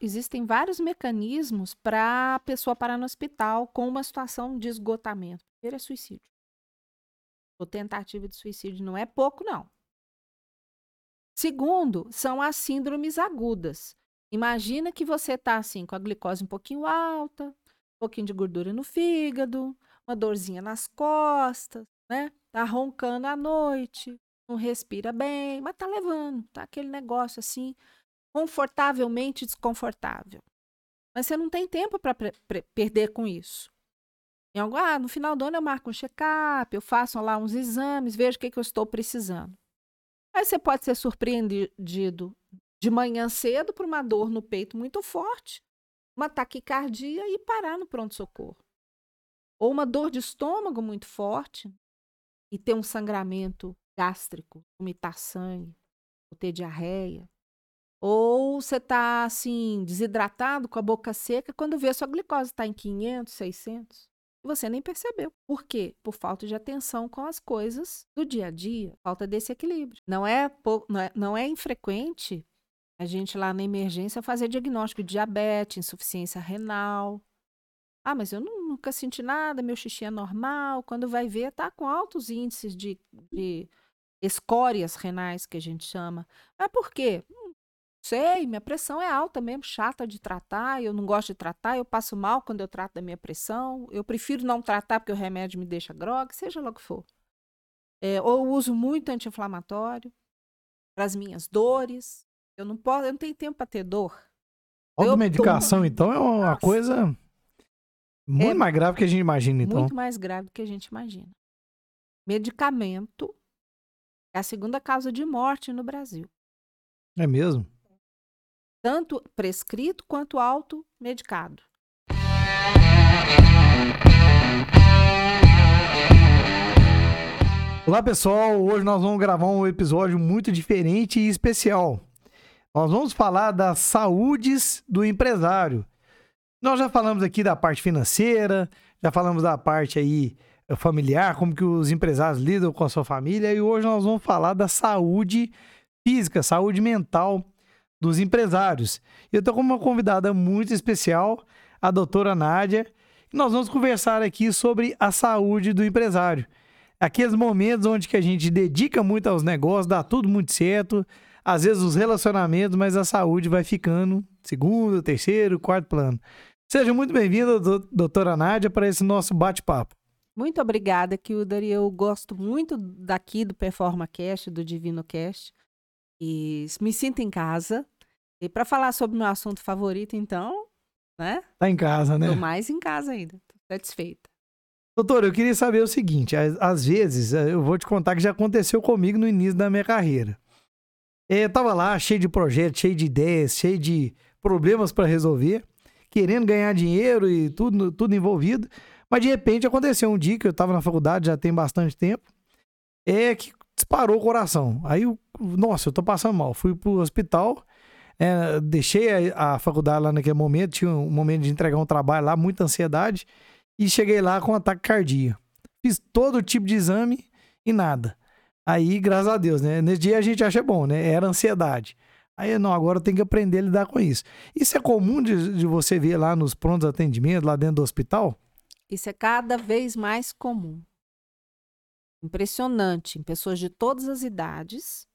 existem vários mecanismos para a pessoa parar no hospital com uma situação de esgotamento. Primeiro é suicídio. Ou tentativa de suicídio não é pouco, não. Segundo, são as síndromes agudas. Imagina que você está assim, com a glicose um pouquinho alta, um pouquinho de gordura no fígado, uma dorzinha nas costas, né? Tá roncando à noite, não respira bem, mas tá levando, tá aquele negócio assim, confortavelmente desconfortável. Mas você não tem tempo para perder com isso. Em algum, ah, no final do ano eu marco um check-up, eu faço lá uns exames, vejo o que, que eu estou precisando. Aí você pode ser surpreendido de manhã cedo por uma dor no peito muito forte, uma taquicardia e parar no pronto-socorro. Ou uma dor de estômago muito forte e ter um sangramento gástrico, vomitar sangue, ou ter diarreia. Ou você está assim, desidratado, com a boca seca, quando vê a sua glicose está em 500, 600. E você nem percebeu. Por quê? Por falta de atenção com as coisas do dia a dia, falta desse equilíbrio. Não é, não é, não é infrequente a gente lá na emergência fazer diagnóstico de diabetes, insuficiência renal. Ah, mas eu nunca senti nada, meu xixi é normal. Quando vai ver, tá com altos índices de, de escórias renais, que a gente chama. Mas por quê? Sei, minha pressão é alta mesmo, chata de tratar, eu não gosto de tratar, eu passo mal quando eu trato da minha pressão, eu prefiro não tratar porque o remédio me deixa grog, seja lá o que for. É, ou uso muito anti-inflamatório para as minhas dores. Eu não posso, eu não tenho tempo para ter dor. Automedicação, tomo... então, é uma Nossa. coisa muito é mais grave que a gente imagina, então. Muito mais grave do que a gente imagina. Medicamento é a segunda causa de morte no Brasil. É mesmo? Tanto prescrito quanto automedicado. Olá pessoal, hoje nós vamos gravar um episódio muito diferente e especial. Nós vamos falar das saúdes do empresário. Nós já falamos aqui da parte financeira, já falamos da parte aí eh, familiar, como que os empresários lidam com a sua família e hoje nós vamos falar da saúde física, saúde mental dos empresários. Eu estou com uma convidada muito especial, a doutora Nádia, e nós vamos conversar aqui sobre a saúde do empresário. Aqueles momentos onde que a gente dedica muito aos negócios, dá tudo muito certo, às vezes os relacionamentos, mas a saúde vai ficando segundo, terceiro, quarto plano. Seja muito bem-vinda, doutora Nádia, para esse nosso bate-papo. Muito obrigada, Kilder. Eu gosto muito daqui do PerformaCast, do Divino Cast. E me sinto em casa. E para falar sobre o meu assunto favorito, então, né? Tá em casa, né? Tô mais em casa ainda. Tô satisfeita. Doutor, eu queria saber o seguinte: às vezes, eh, eu vou te contar que já aconteceu comigo no início da minha carreira. É, eu tava lá cheio de projetos, cheio de ideias, cheio de problemas para resolver, querendo ganhar dinheiro e tudo, tudo envolvido. Mas de repente aconteceu um dia que eu tava na faculdade, já tem bastante tempo, é que disparou o coração. Aí, eu, nossa, eu tô passando mal. Fui pro hospital, é, deixei a, a, faculdade lá naquele momento, tinha um momento de entregar um trabalho lá, muita ansiedade, e cheguei lá com um ataque cardíaco. Fiz todo tipo de exame e nada. Aí, graças a Deus, né? Nesse dia a gente acha bom, né? Era ansiedade. Aí, não, agora tem que aprender a lidar com isso. Isso é comum de, de você ver lá nos prontos atendimentos, lá dentro do hospital? Isso é cada vez mais comum. Impressionante, em pessoas de todas as idades.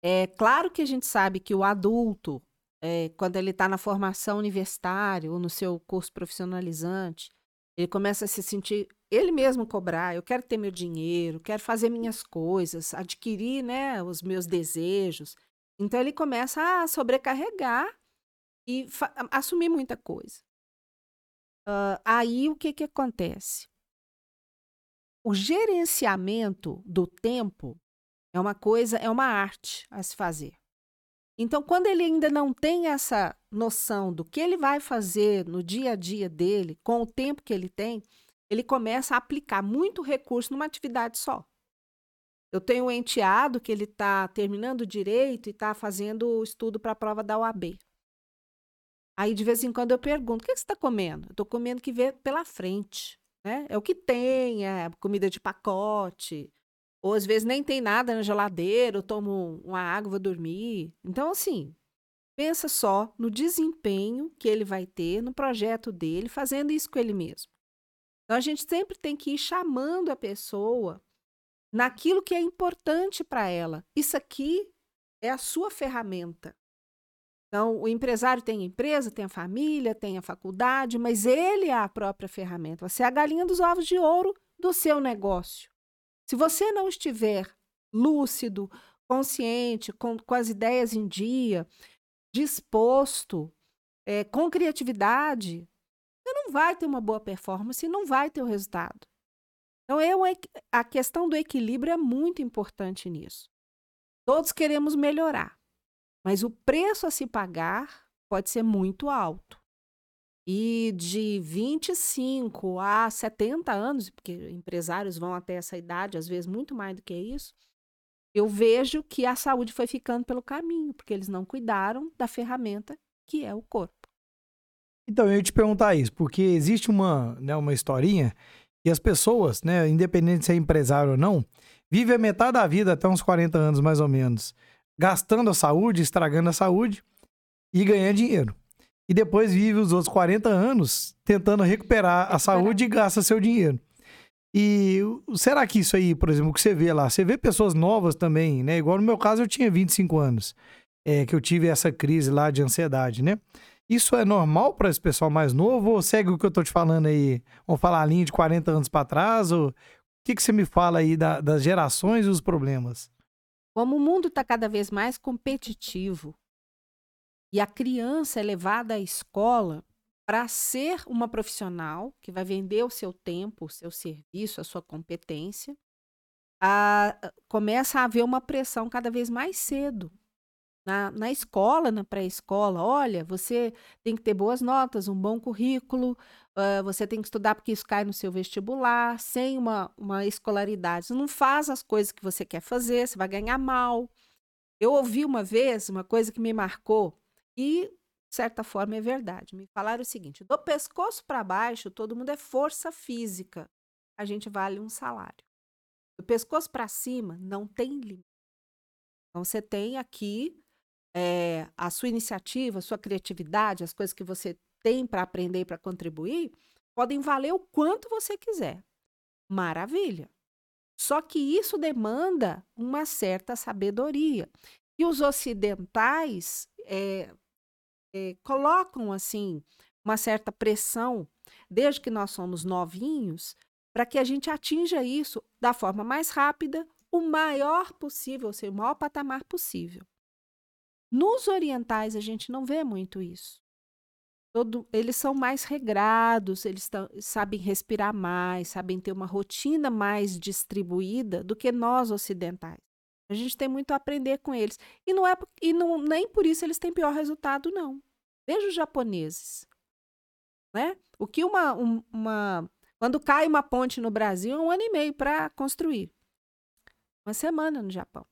É claro que a gente sabe que o adulto, é, quando ele está na formação universitária ou no seu curso profissionalizante, ele começa a se sentir ele mesmo cobrar. Eu quero ter meu dinheiro, quero fazer minhas coisas, adquirir, né, os meus desejos. Então ele começa a sobrecarregar e assumir muita coisa. Uh, aí o que que acontece? O gerenciamento do tempo é uma coisa, é uma arte a se fazer. Então, quando ele ainda não tem essa noção do que ele vai fazer no dia a dia dele, com o tempo que ele tem, ele começa a aplicar muito recurso numa atividade só. Eu tenho um enteado que ele está terminando direito e está fazendo o estudo para a prova da UAB. Aí, de vez em quando, eu pergunto: o que você está comendo? Eu estou comendo que vê pela frente. Né? É o que tem, é comida de pacote, ou às vezes nem tem nada na geladeira, eu tomo uma água, vou dormir. Então, assim, pensa só no desempenho que ele vai ter no projeto dele, fazendo isso com ele mesmo. Então a gente sempre tem que ir chamando a pessoa naquilo que é importante para ela. Isso aqui é a sua ferramenta. Então, o empresário tem a empresa, tem a família, tem a faculdade, mas ele é a própria ferramenta. Você é a galinha dos ovos de ouro do seu negócio. Se você não estiver lúcido, consciente, com, com as ideias em dia, disposto, é, com criatividade, você não vai ter uma boa performance e não vai ter o resultado. Então, eu, a questão do equilíbrio é muito importante nisso. Todos queremos melhorar, mas o preço a se pagar pode ser muito alto. E de 25 a 70 anos, porque empresários vão até essa idade, às vezes muito mais do que isso, eu vejo que a saúde foi ficando pelo caminho, porque eles não cuidaram da ferramenta que é o corpo. Então, eu ia te perguntar isso, porque existe uma, né, uma historinha e as pessoas, né, independente de ser empresário ou não, vivem a metade da vida, até uns 40 anos mais ou menos, gastando a saúde, estragando a saúde e ganhando dinheiro. E depois vive os outros 40 anos tentando recuperar a saúde e gasta seu dinheiro. E será que isso aí, por exemplo, que você vê lá, você vê pessoas novas também, né? Igual no meu caso, eu tinha 25 anos, é, que eu tive essa crise lá de ansiedade, né? Isso é normal para esse pessoal mais novo ou segue o que eu tô te falando aí? Vamos falar a linha de 40 anos para trás? Ou... O que, que você me fala aí da, das gerações e os problemas? Como o mundo está cada vez mais competitivo e a criança é levada à escola para ser uma profissional que vai vender o seu tempo, o seu serviço, a sua competência, a, começa a haver uma pressão cada vez mais cedo na, na escola, na pré-escola, olha, você tem que ter boas notas, um bom currículo, uh, você tem que estudar porque isso cai no seu vestibular, sem uma, uma escolaridade. Você não faz as coisas que você quer fazer, você vai ganhar mal. Eu ouvi uma vez uma coisa que me marcou e, de certa forma, é verdade. Me falaram o seguinte: do pescoço para baixo, todo mundo é força física. A gente vale um salário. Do pescoço para cima, não tem limite. Então, você tem aqui é, a sua iniciativa, a sua criatividade, as coisas que você tem para aprender e para contribuir, podem valer o quanto você quiser. Maravilha. Só que isso demanda uma certa sabedoria. E os ocidentais é, é, colocam assim uma certa pressão, desde que nós somos novinhos, para que a gente atinja isso da forma mais rápida, o maior possível, ou seja, o maior patamar possível. Nos orientais, a gente não vê muito isso. Todo, eles são mais regrados, eles tão, sabem respirar mais, sabem ter uma rotina mais distribuída do que nós ocidentais. A gente tem muito a aprender com eles. E não é e não, nem por isso eles têm pior resultado, não. Veja os japoneses. Né? O que uma, um, uma. Quando cai uma ponte no Brasil, é um ano e meio para construir. Uma semana no Japão.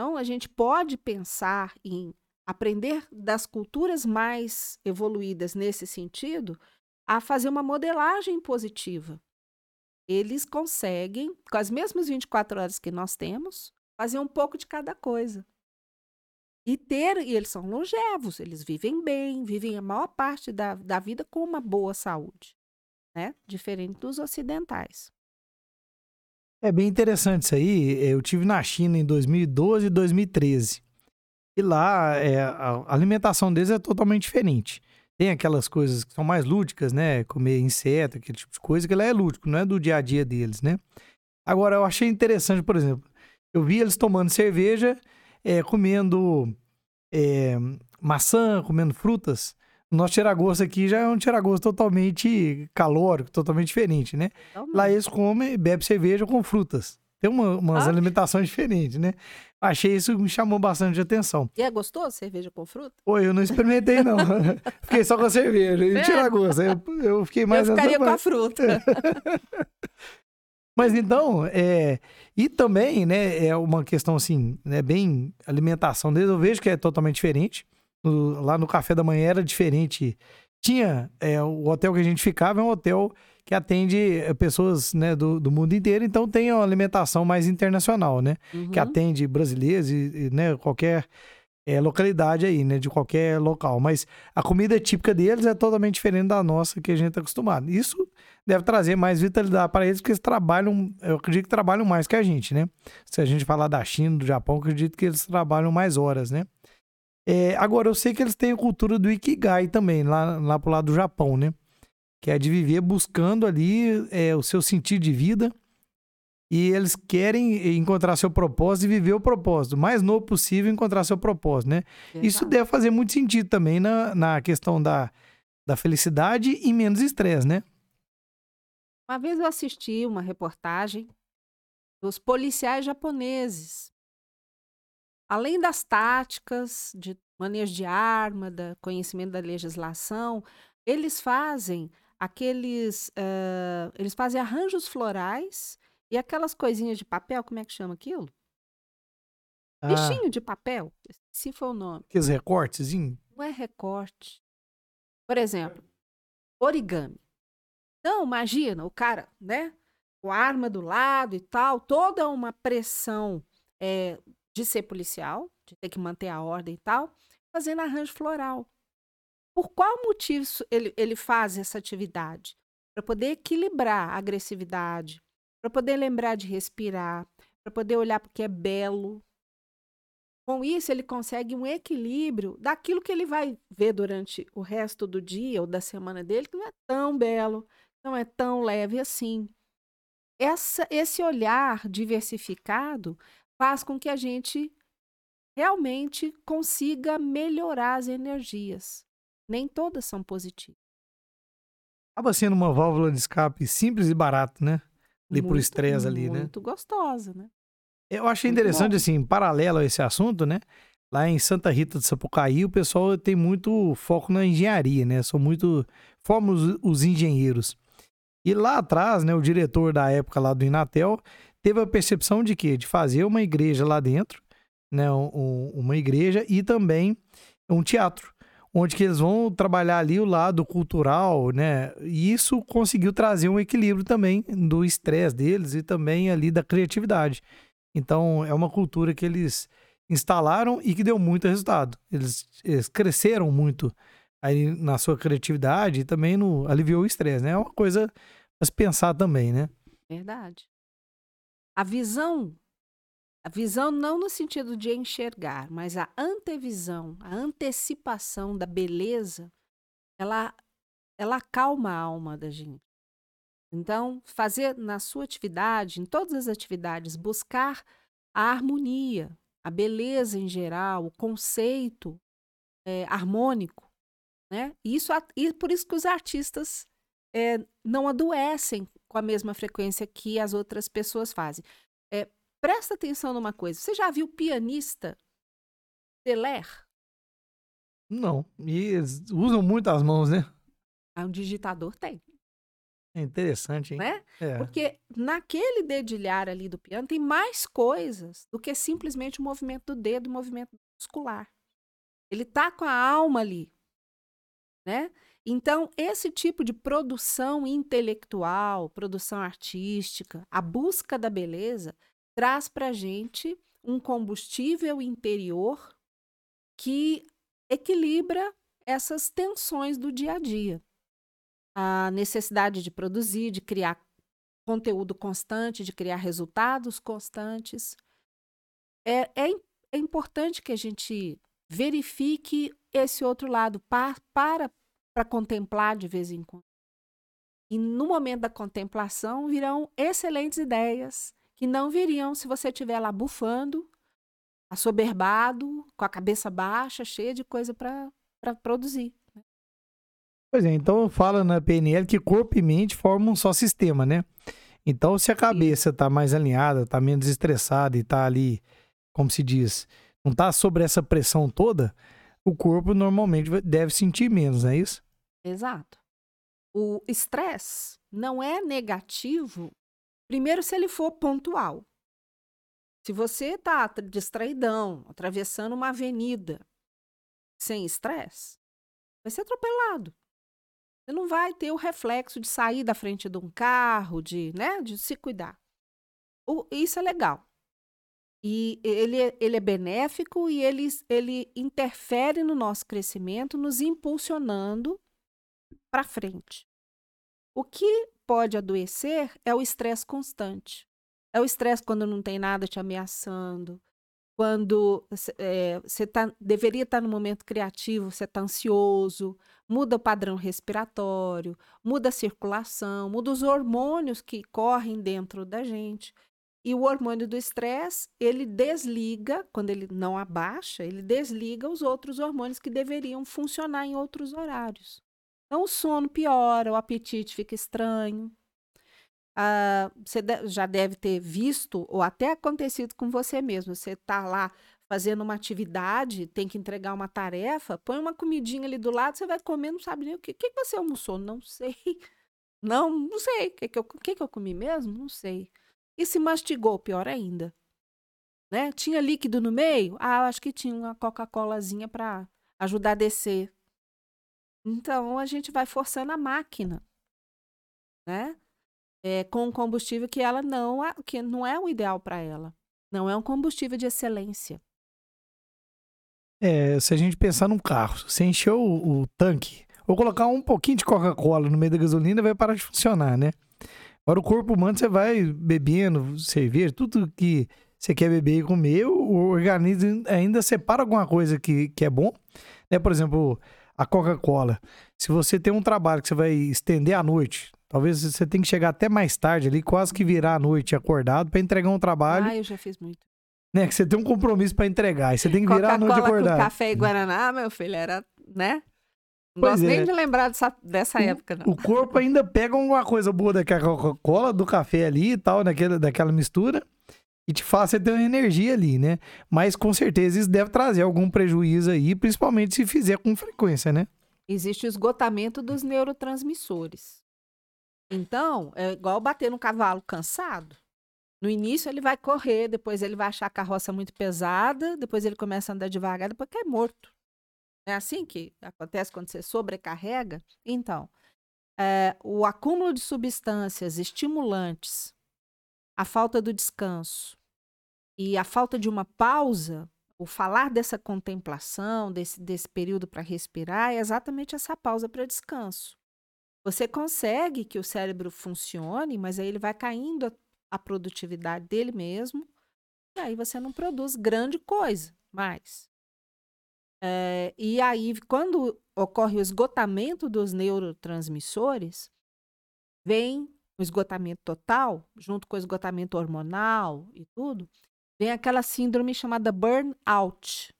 Então, a gente pode pensar em aprender das culturas mais evoluídas nesse sentido a fazer uma modelagem positiva. Eles conseguem, com as mesmas 24 horas que nós temos, fazer um pouco de cada coisa. E ter, e eles são longevos, eles vivem bem, vivem a maior parte da, da vida com uma boa saúde, né? Diferente dos ocidentais. É bem interessante isso aí. Eu tive na China em 2012 e 2013. E lá é, a alimentação deles é totalmente diferente. Tem aquelas coisas que são mais lúdicas, né? Comer inseto, aquele tipo de coisa, que lá é lúdico, não é do dia a dia deles, né? Agora, eu achei interessante, por exemplo, eu vi eles tomando cerveja, é, comendo é, maçã, comendo frutas. O nosso tiragosto aqui já é um tiragosto totalmente calórico, totalmente diferente, né? Totalmente. Lá eles comem, bebem cerveja com frutas. Tem uma, umas ah. alimentações diferentes, né? Achei isso me chamou bastante atenção. E é gostoso cerveja com fruta? Oi, eu não experimentei, não. fiquei só com a cerveja e tiragosto. Eu, eu fiquei mais... Eu ficaria com a fruta. Mas então, é, e também, né, é uma questão assim, né, bem alimentação deles, eu vejo que é totalmente diferente. No, lá no café da manhã era diferente. Tinha é, o hotel que a gente ficava é um hotel que atende é, pessoas né, do, do mundo inteiro, então tem uma alimentação mais internacional, né? Uhum. Que atende brasileiros e, e, né, qualquer é, localidade aí, né? De qualquer local. Mas a comida típica deles é totalmente diferente da nossa que a gente está acostumado. Isso deve trazer mais vitalidade para eles, porque eles trabalham, eu acredito que trabalham mais que a gente, né? Se a gente falar da China, do Japão, eu acredito que eles trabalham mais horas, né? É, agora, eu sei que eles têm a cultura do Ikigai também, lá, lá pro lado do Japão, né? Que é de viver buscando ali é, o seu sentido de vida e eles querem encontrar seu propósito e viver o propósito. O mais novo possível encontrar seu propósito, né? Isso deve fazer muito sentido também na, na questão da, da felicidade e menos estresse, né? Uma vez eu assisti uma reportagem dos policiais japoneses. Além das táticas de manejo de arma, da conhecimento da legislação, eles fazem aqueles, uh, eles fazem arranjos florais e aquelas coisinhas de papel, como é que chama aquilo? Ah. Bichinho de papel, se for o nome. Aqueles recortezinhos? Não é recorte. Por exemplo, origami. Então, imagina o cara, né? Com a arma do lado e tal, toda uma pressão é, de ser policial, de ter que manter a ordem e tal, fazendo arranjo floral. Por qual motivo ele, ele faz essa atividade? Para poder equilibrar a agressividade, para poder lembrar de respirar, para poder olhar porque é belo. Com isso, ele consegue um equilíbrio daquilo que ele vai ver durante o resto do dia ou da semana dele, que não é tão belo, não é tão leve assim. Essa, esse olhar diversificado faz com que a gente realmente consiga melhorar as energias. Nem todas são positivas. Acaba sendo uma válvula de escape simples e barata, né? ali muito, por estresse ali, né? Muito gostosa, né? Eu achei muito interessante, bom. assim, paralelo a esse assunto, né? Lá em Santa Rita de Sapucaí, o pessoal tem muito foco na engenharia, né? São muito. Formam os, os engenheiros. E lá atrás, né, o diretor da época lá do Inatel teve a percepção de quê? De fazer uma igreja lá dentro, né? Um, uma igreja e também um teatro onde que eles vão trabalhar ali o lado cultural, né? E isso conseguiu trazer um equilíbrio também do estresse deles e também ali da criatividade. Então, é uma cultura que eles instalaram e que deu muito resultado. Eles, eles cresceram muito aí na sua criatividade e também no aliviou o estresse, né? É uma coisa a se pensar também, né? Verdade. A visão a visão não no sentido de enxergar, mas a antevisão, a antecipação da beleza, ela, ela acalma a alma da gente. Então, fazer na sua atividade, em todas as atividades, buscar a harmonia, a beleza em geral, o conceito é, harmônico, né? Isso, e por isso que os artistas é, não adoecem com a mesma frequência que as outras pessoas fazem. É, Presta atenção numa coisa. Você já viu pianista Teler? Não. E eles usam muito as mãos, né? Ah, um digitador tem. É interessante, hein? Né? É. Porque naquele dedilhar ali do piano tem mais coisas do que simplesmente o movimento do dedo, o movimento muscular. Ele tá com a alma ali, né? Então, esse tipo de produção intelectual, produção artística, a busca da beleza, traz para a gente um combustível interior que equilibra essas tensões do dia a dia. A necessidade de produzir, de criar conteúdo constante, de criar resultados constantes. É, é, é importante que a gente verifique esse outro lado para para contemplar de vez em quando. E no momento da contemplação virão excelentes ideias, que não viriam se você estiver lá bufando, assoberbado, com a cabeça baixa, cheia de coisa para produzir. Né? Pois é, então fala na PNL que corpo e mente formam um só sistema, né? Então, se a cabeça está mais alinhada, está menos estressada e está ali, como se diz, não está sobre essa pressão toda, o corpo normalmente deve sentir menos, não é isso? Exato. O estresse não é negativo Primeiro, se ele for pontual. Se você está distraidão, atravessando uma avenida sem estresse, vai ser atropelado. Você não vai ter o reflexo de sair da frente de um carro, de, né, de se cuidar. O, isso é legal. E ele, é- ele é benéfico e ele, ele interfere no nosso crescimento, nos impulsionando para frente. O que pode adoecer é o estresse constante. É o estresse quando não tem nada te ameaçando, quando você tá, deveria estar no momento criativo, você está ansioso, muda o padrão respiratório, muda a circulação, muda os hormônios que correm dentro da gente. E o hormônio do estresse, ele desliga, quando ele não abaixa, ele desliga os outros hormônios que deveriam funcionar em outros horários. Então, o sono piora, o apetite fica estranho, ah, você já deve ter visto ou até acontecido com você mesmo. Você está lá fazendo uma atividade, tem que entregar uma tarefa, põe uma comidinha ali do lado, você vai comer, não sabe nem o que. O que você almoçou? Não sei. Não, não sei. O que, que, eu, que, que eu comi mesmo? Não sei. E se mastigou, pior ainda. Né? Tinha líquido no meio? Ah, acho que tinha uma Coca-Colazinha para ajudar a descer. Então a gente vai forçando a máquina, né? é, com um combustível que ela não, que não é o ideal para ela. Não é um combustível de excelência. É, se a gente pensar num carro, se você encher o, o tanque, ou colocar um pouquinho de Coca-Cola no meio da gasolina, vai parar de funcionar, né? Agora o corpo humano, você vai bebendo cerveja, tudo que você quer beber e comer, o organismo ainda separa alguma coisa que, que é bom. Né? Por exemplo, a Coca-Cola. Se você tem um trabalho que você vai estender à noite, Talvez você tenha que chegar até mais tarde ali, quase que virar a noite acordado para entregar um trabalho. Ah, eu já fiz muito. Né, que você tem um compromisso para entregar, e você tem que virar a noite acordado. Com café e guaraná, meu filho, era, né? Não pois gosto é. nem de lembrar dessa, dessa o, época, não. O corpo ainda pega alguma coisa boa daquela Coca-Cola, do café ali e tal, daquela, daquela mistura, e te você ter uma energia ali, né? Mas com certeza isso deve trazer algum prejuízo aí, principalmente se fizer com frequência, né? Existe o esgotamento dos neurotransmissores. Então, é igual bater no cavalo cansado. No início ele vai correr, depois ele vai achar a carroça muito pesada, depois ele começa a andar devagar, depois cai morto. É assim que acontece quando você sobrecarrega? Então, é, o acúmulo de substâncias estimulantes, a falta do descanso e a falta de uma pausa, o falar dessa contemplação, desse, desse período para respirar, é exatamente essa pausa para descanso. Você consegue que o cérebro funcione, mas aí ele vai caindo a, a produtividade dele mesmo, e aí você não produz grande coisa mais. É, e aí, quando ocorre o esgotamento dos neurotransmissores, vem o esgotamento total, junto com o esgotamento hormonal e tudo, vem aquela síndrome chamada burnout,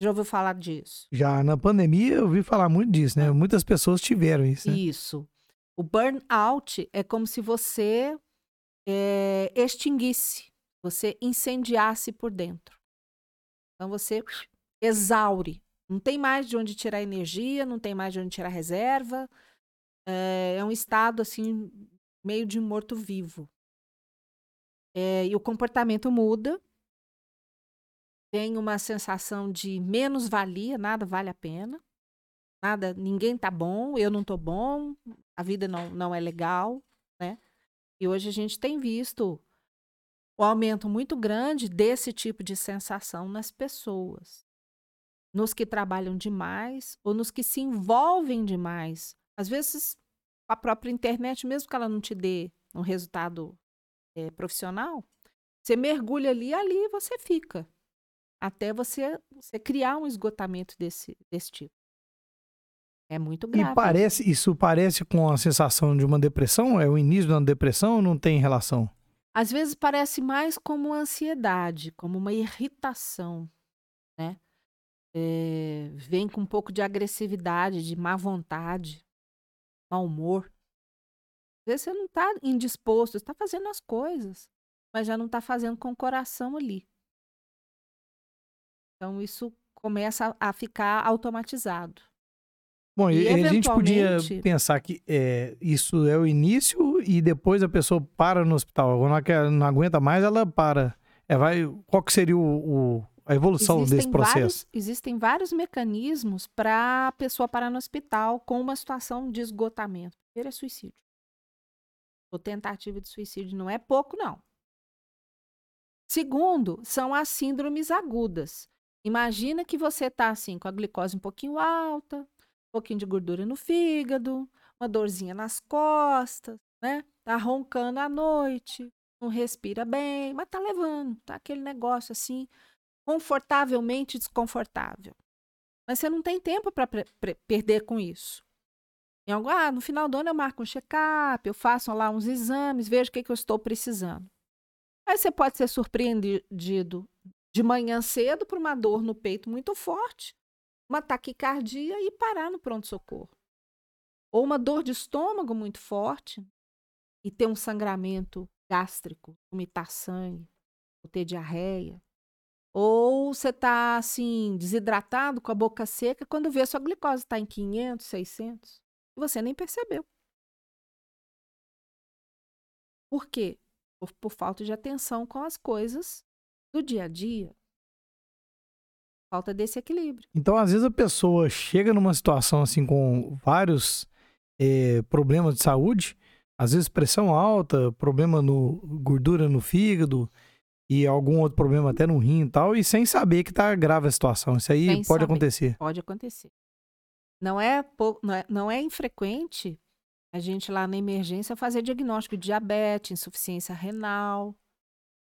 já ouviu falar disso? Já na pandemia eu ouvi falar muito disso, né? Muitas pessoas tiveram isso. Né? Isso. O burnout é como se você é, extinguisse, você incendiasse por dentro. Então você exaure. Não tem mais de onde tirar energia, não tem mais de onde tirar reserva. É, é um estado assim meio de morto-vivo. É, e o comportamento muda, tem uma sensação de menos valia, nada vale a pena. Nada, ninguém tá bom, eu não tô bom, a vida não, não é legal, né? E hoje a gente tem visto o aumento muito grande desse tipo de sensação nas pessoas. Nos que trabalham demais ou nos que se envolvem demais. Às vezes, a própria internet, mesmo que ela não te dê um resultado é, profissional, você mergulha ali e ali você fica até você, você criar um esgotamento desse, desse tipo. É muito grave. E parece, isso parece com a sensação de uma depressão? É o início de uma depressão ou não tem relação? Às vezes parece mais como uma ansiedade, como uma irritação, né? É, vem com um pouco de agressividade, de má vontade, mau humor. Às vezes você não está indisposto, está fazendo as coisas, mas já não está fazendo com o coração ali. Então, isso começa a ficar automatizado. Bom, e, a gente podia pensar que é, isso é o início e depois a pessoa para no hospital. Quando não aguenta mais, ela para. É, vai, qual que seria o, o a evolução existem desse processo? Vários, existem vários mecanismos para a pessoa parar no hospital com uma situação de esgotamento. Primeiro é suicídio. Ou tentativa de suicídio não é pouco, não. Segundo, são as síndromes agudas. Imagina que você está assim, com a glicose um pouquinho alta, um pouquinho de gordura no fígado, uma dorzinha nas costas, né? Tá roncando à noite, não respira bem, mas tá levando, tá aquele negócio assim, confortavelmente desconfortável. Mas você não tem tempo para perder com isso. Em algum, ah, no final do ano eu marco um check-up, eu faço lá uns exames, vejo o que, que eu estou precisando. Aí você pode ser surpreendido de manhã cedo por uma dor no peito muito forte, uma taquicardia e parar no pronto-socorro. Ou uma dor de estômago muito forte e ter um sangramento gástrico, vomitar sangue, ou ter diarreia. Ou você está assim, desidratado, com a boca seca, quando vê sua glicose está em 500, 600, e você nem percebeu. Por quê? Por, por falta de atenção com as coisas do dia a dia. Falta desse equilíbrio. Então, às vezes, a pessoa chega numa situação assim com vários é, problemas de saúde, às vezes pressão alta, problema no gordura no fígado e algum outro problema até no rim e tal, e sem saber que tá grave a situação. Isso aí sem pode saber. acontecer. Pode acontecer. Não é, não é, não é infrequente a gente lá na emergência fazer diagnóstico de diabetes, insuficiência renal,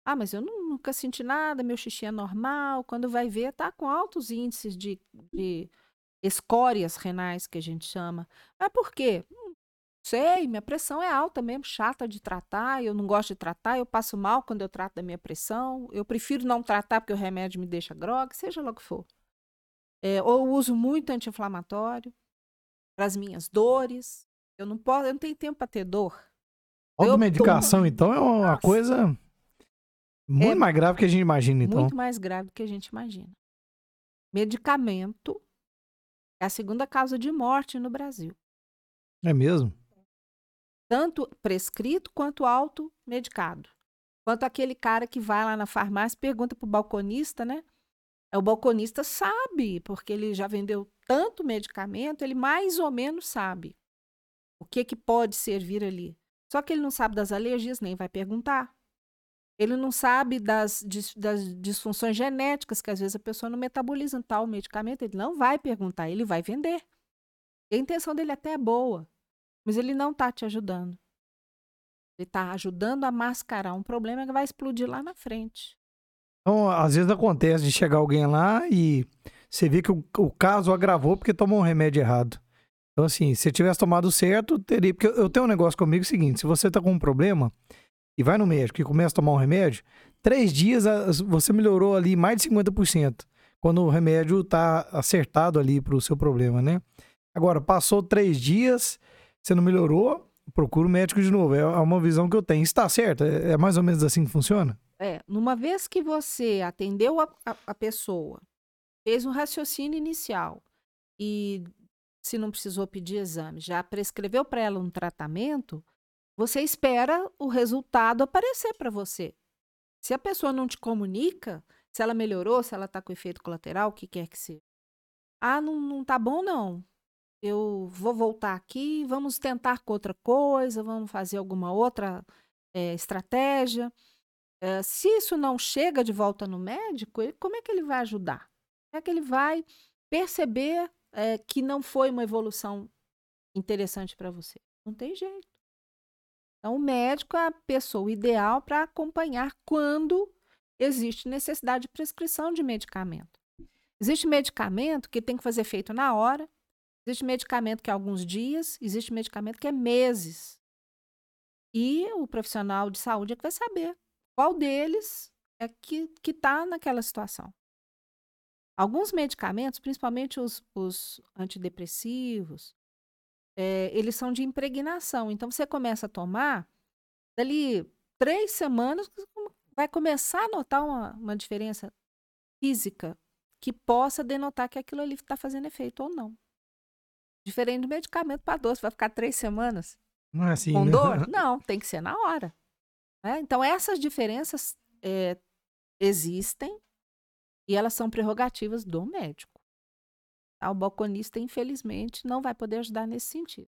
ah, mas eu nunca senti nada, meu xixi é normal. Quando vai ver, tá com altos índices de, de escórias renais, que a gente chama. Mas por quê? Hum, sei, minha pressão é alta mesmo, chata de tratar, eu não gosto de tratar, eu passo mal quando eu trato da minha pressão, eu prefiro não tratar porque o remédio me deixa grog, seja lá o que for. É, ou uso muito anti-inflamatório para as minhas dores. Eu não posso, eu não tenho tempo para ter dor. Automedicação, tomo... então, é uma Nossa. coisa muito é mais grave que a gente imagina, então. Muito mais grave do que a gente imagina. Medicamento é a segunda causa de morte no Brasil. É mesmo? Tanto prescrito quanto automedicado. Quanto aquele cara que vai lá na farmácia e pergunta pro balconista, né? O balconista sabe, porque ele já vendeu tanto medicamento, ele mais ou menos sabe o que, que pode servir ali. Só que ele não sabe das alergias, nem vai perguntar. Ele não sabe das, das disfunções genéticas, que às vezes a pessoa não metaboliza tal medicamento, ele não vai perguntar, ele vai vender. E a intenção dele até é boa, mas ele não está te ajudando. Ele está ajudando a mascarar um problema que vai explodir lá na frente. Então, às vezes acontece de chegar alguém lá e você vê que o, o caso agravou porque tomou um remédio errado. Então, assim, se tivesse tomado certo, teria. Porque eu tenho um negócio comigo é o seguinte: se você está com um problema, e vai no médico e começa a tomar um remédio, três dias você melhorou ali mais de 50%, quando o remédio está acertado ali para o seu problema, né? Agora, passou três dias, você não melhorou, procura o médico de novo. É uma visão que eu tenho. Está certo? É, é mais ou menos assim que funciona? É, numa vez que você atendeu a, a, a pessoa, fez um raciocínio inicial e se não precisou pedir exame, já prescreveu para ela um tratamento, você espera o resultado aparecer para você. Se a pessoa não te comunica, se ela melhorou, se ela está com efeito colateral, o que quer que seja. Ah, não, não tá bom, não. Eu vou voltar aqui, vamos tentar com outra coisa, vamos fazer alguma outra é, estratégia. É, se isso não chega de volta no médico, ele, como é que ele vai ajudar? Como é que ele vai perceber é, que não foi uma evolução interessante para você? Não tem jeito. Então, o médico é a pessoa ideal para acompanhar quando existe necessidade de prescrição de medicamento. Existe medicamento que tem que fazer efeito na hora, existe medicamento que é alguns dias, existe medicamento que é meses. E o profissional de saúde é que vai saber qual deles é que está naquela situação. Alguns medicamentos, principalmente os, os antidepressivos, é, eles são de impregnação. Então, você começa a tomar, dali três semanas, vai começar a notar uma, uma diferença física que possa denotar que aquilo ali está fazendo efeito ou não. Diferente do medicamento para dor, você vai ficar três semanas não é assim, com né? dor? Não, tem que ser na hora. Né? Então, essas diferenças é, existem e elas são prerrogativas do médico. Tá? O balconista, infelizmente, não vai poder ajudar nesse sentido.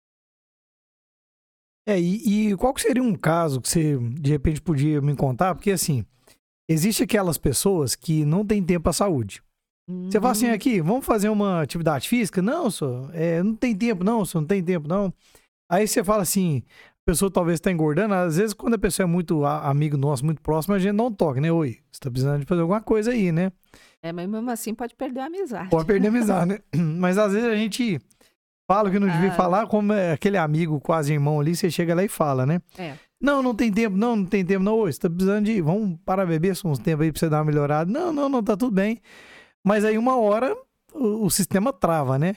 É, e, e qual seria um caso que você, de repente, podia me contar? Porque, assim, Existe aquelas pessoas que não têm tempo à saúde. Você fala assim, Uhum. aqui, vamos fazer uma atividade física? Não, senhor, é, não tem tempo, não, senhor, não tem tempo, não. Aí você fala assim, pessoa talvez está engordando, às vezes quando a pessoa é muito amigo nosso, muito próximo, a gente não toca, né? Oi, você tá precisando de fazer alguma coisa aí, né? É, mas mesmo assim pode perder a amizade. Pode perder a amizade, né? Mas às vezes a gente fala o que não devia Ah. falar, como é aquele amigo quase irmão ali, você chega lá e fala, né? É. Não, não tem tempo, não, não tem tempo, não. Oi, você tá precisando de. Vamos para beber só uns tempos aí pra você dar uma melhorada. Não, não, não, tá tudo bem. Mas aí uma hora o, o sistema trava, né?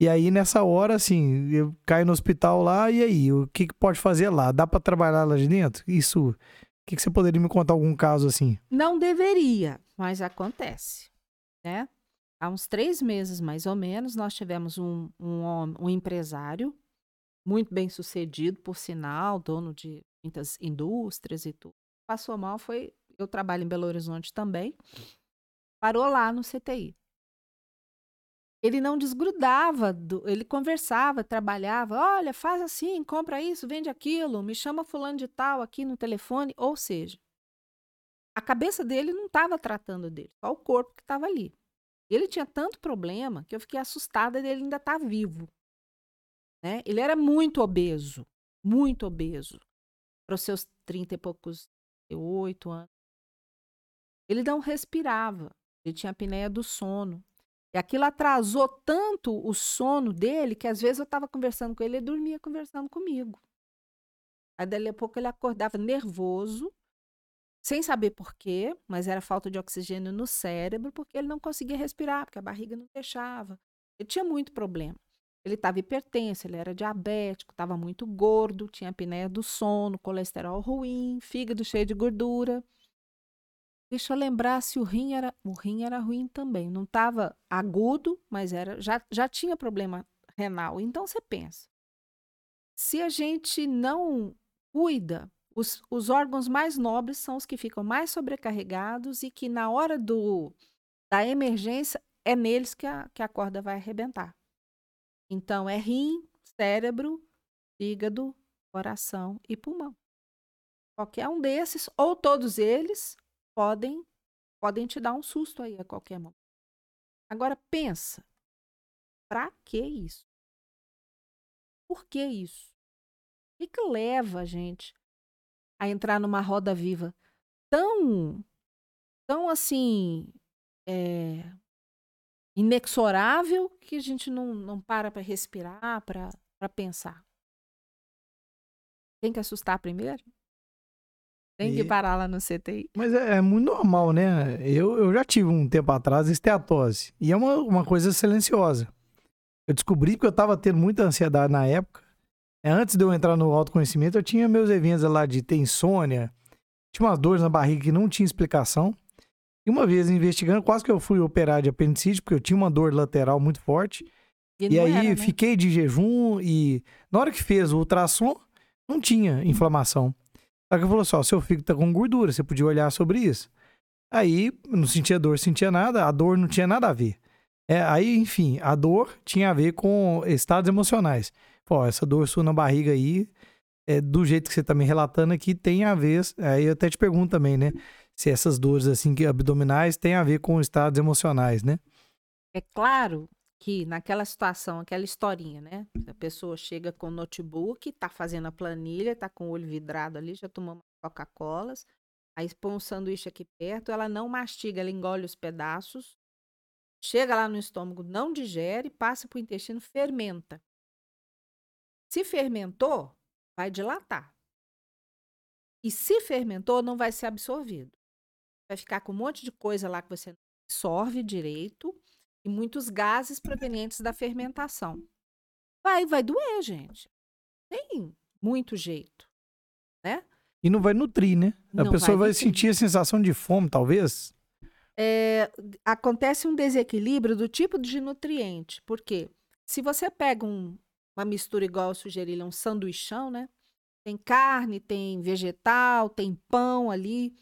E aí nessa hora, assim, eu caio no hospital lá, e aí? O que, que pode fazer lá? Dá pra trabalhar lá de dentro? Isso. O que, que você poderia me contar algum caso assim? Não deveria, mas acontece, né? Há uns três meses, mais ou menos, nós tivemos um, um, um empresário muito bem sucedido, por sinal, dono de muitas indústrias e tudo. Passou mal, foi. Eu trabalho em Belo Horizonte também. Parou lá no CTI. Ele não desgrudava, do- ele conversava, trabalhava. Olha, faz assim, compra isso, vende aquilo, me chama fulano de tal aqui no telefone. Ou seja, a cabeça dele não estava tratando dele, só o corpo que estava ali. Ele tinha tanto problema que eu fiquei assustada dele ainda estar vivo. Né? Ele era muito obeso, muito obeso, para os seus 30 e poucos, 38 anos. Ele não respirava, ele tinha apneia do sono. E aquilo atrasou tanto o sono dele que às vezes eu estava conversando com ele e ele dormia conversando comigo. Aí dali a pouco ele acordava nervoso, sem saber por quê, mas era falta de oxigênio no cérebro, porque ele não conseguia respirar, porque a barriga não deixava. Ele tinha muito problema. Ele estava hipertenso, ele era diabético, estava muito gordo, tinha apneia do sono, colesterol ruim, fígado cheio de gordura. Deixa eu lembrar se o rim era, o rim era ruim também. Não estava agudo, mas era já, já tinha problema renal. Então você pensa, se a gente não cuida, os, os órgãos mais nobres são os que ficam mais sobrecarregados e que na hora do, da emergência é neles que a, que a corda vai arrebentar. Então é rim, cérebro, fígado, coração e pulmão. Qualquer um desses, ou todos eles, podem podem te dar um susto aí a qualquer momento. Agora pensa, para que isso? Por que isso? O que, que leva a gente a entrar numa roda viva tão, tão assim, é, inexorável que a gente não, não para para respirar, para pensar? Tem que assustar primeiro? Tem que E- parar lá no CTI? Mas é, é muito normal, né? Eu, eu já tive um tempo atrás esteatose. E é uma, uma coisa silenciosa. Eu descobri que eu tava tendo muita ansiedade na época. É, antes de eu entrar no autoconhecimento, eu tinha meus eventos lá de ter insônia, tinha umas dores na barriga que não tinha explicação. E uma vez investigando, quase que eu fui operar de apendicite, porque eu tinha uma dor lateral muito forte. E, não aí era, né? fiquei de jejum e na hora que fez o ultrassom, não tinha inflamação. Só que falou assim, seu fígado tá com gordura, você podia olhar sobre isso. Aí, não sentia dor, sentia nada, a dor não tinha nada a ver. É, aí, enfim, a dor tinha a ver com estados emocionais. Pô, essa dor sua na barriga aí, é, do jeito que você tá me relatando aqui, tem a ver. Aí eu até te pergunto também, né? Se essas dores assim abdominais têm a ver com estados emocionais, né? É claro que naquela situação, aquela historinha, né? A pessoa chega com o notebook, tá fazendo a planilha, tá com o olho vidrado ali, já tomou Coca-Colas, aí põe um sanduíche aqui perto, ela não mastiga, ela engole os pedaços, chega lá no estômago, não digere, passa pro intestino, fermenta. Se fermentou, vai dilatar. E se fermentou, não vai ser absorvido. Vai ficar com um monte de coisa lá que você não absorve direito e muitos gases provenientes da fermentação. Vai, vai doer, gente. Tem muito jeito, né? E não vai nutrir, né? A Não pessoa vai vai sentir a sensação de fome, talvez. É, acontece um desequilíbrio do tipo de nutriente. Porque se você pega um- uma mistura igual eu sugeri, um sanduichão, né? Tem carne, tem vegetal, tem pão ali.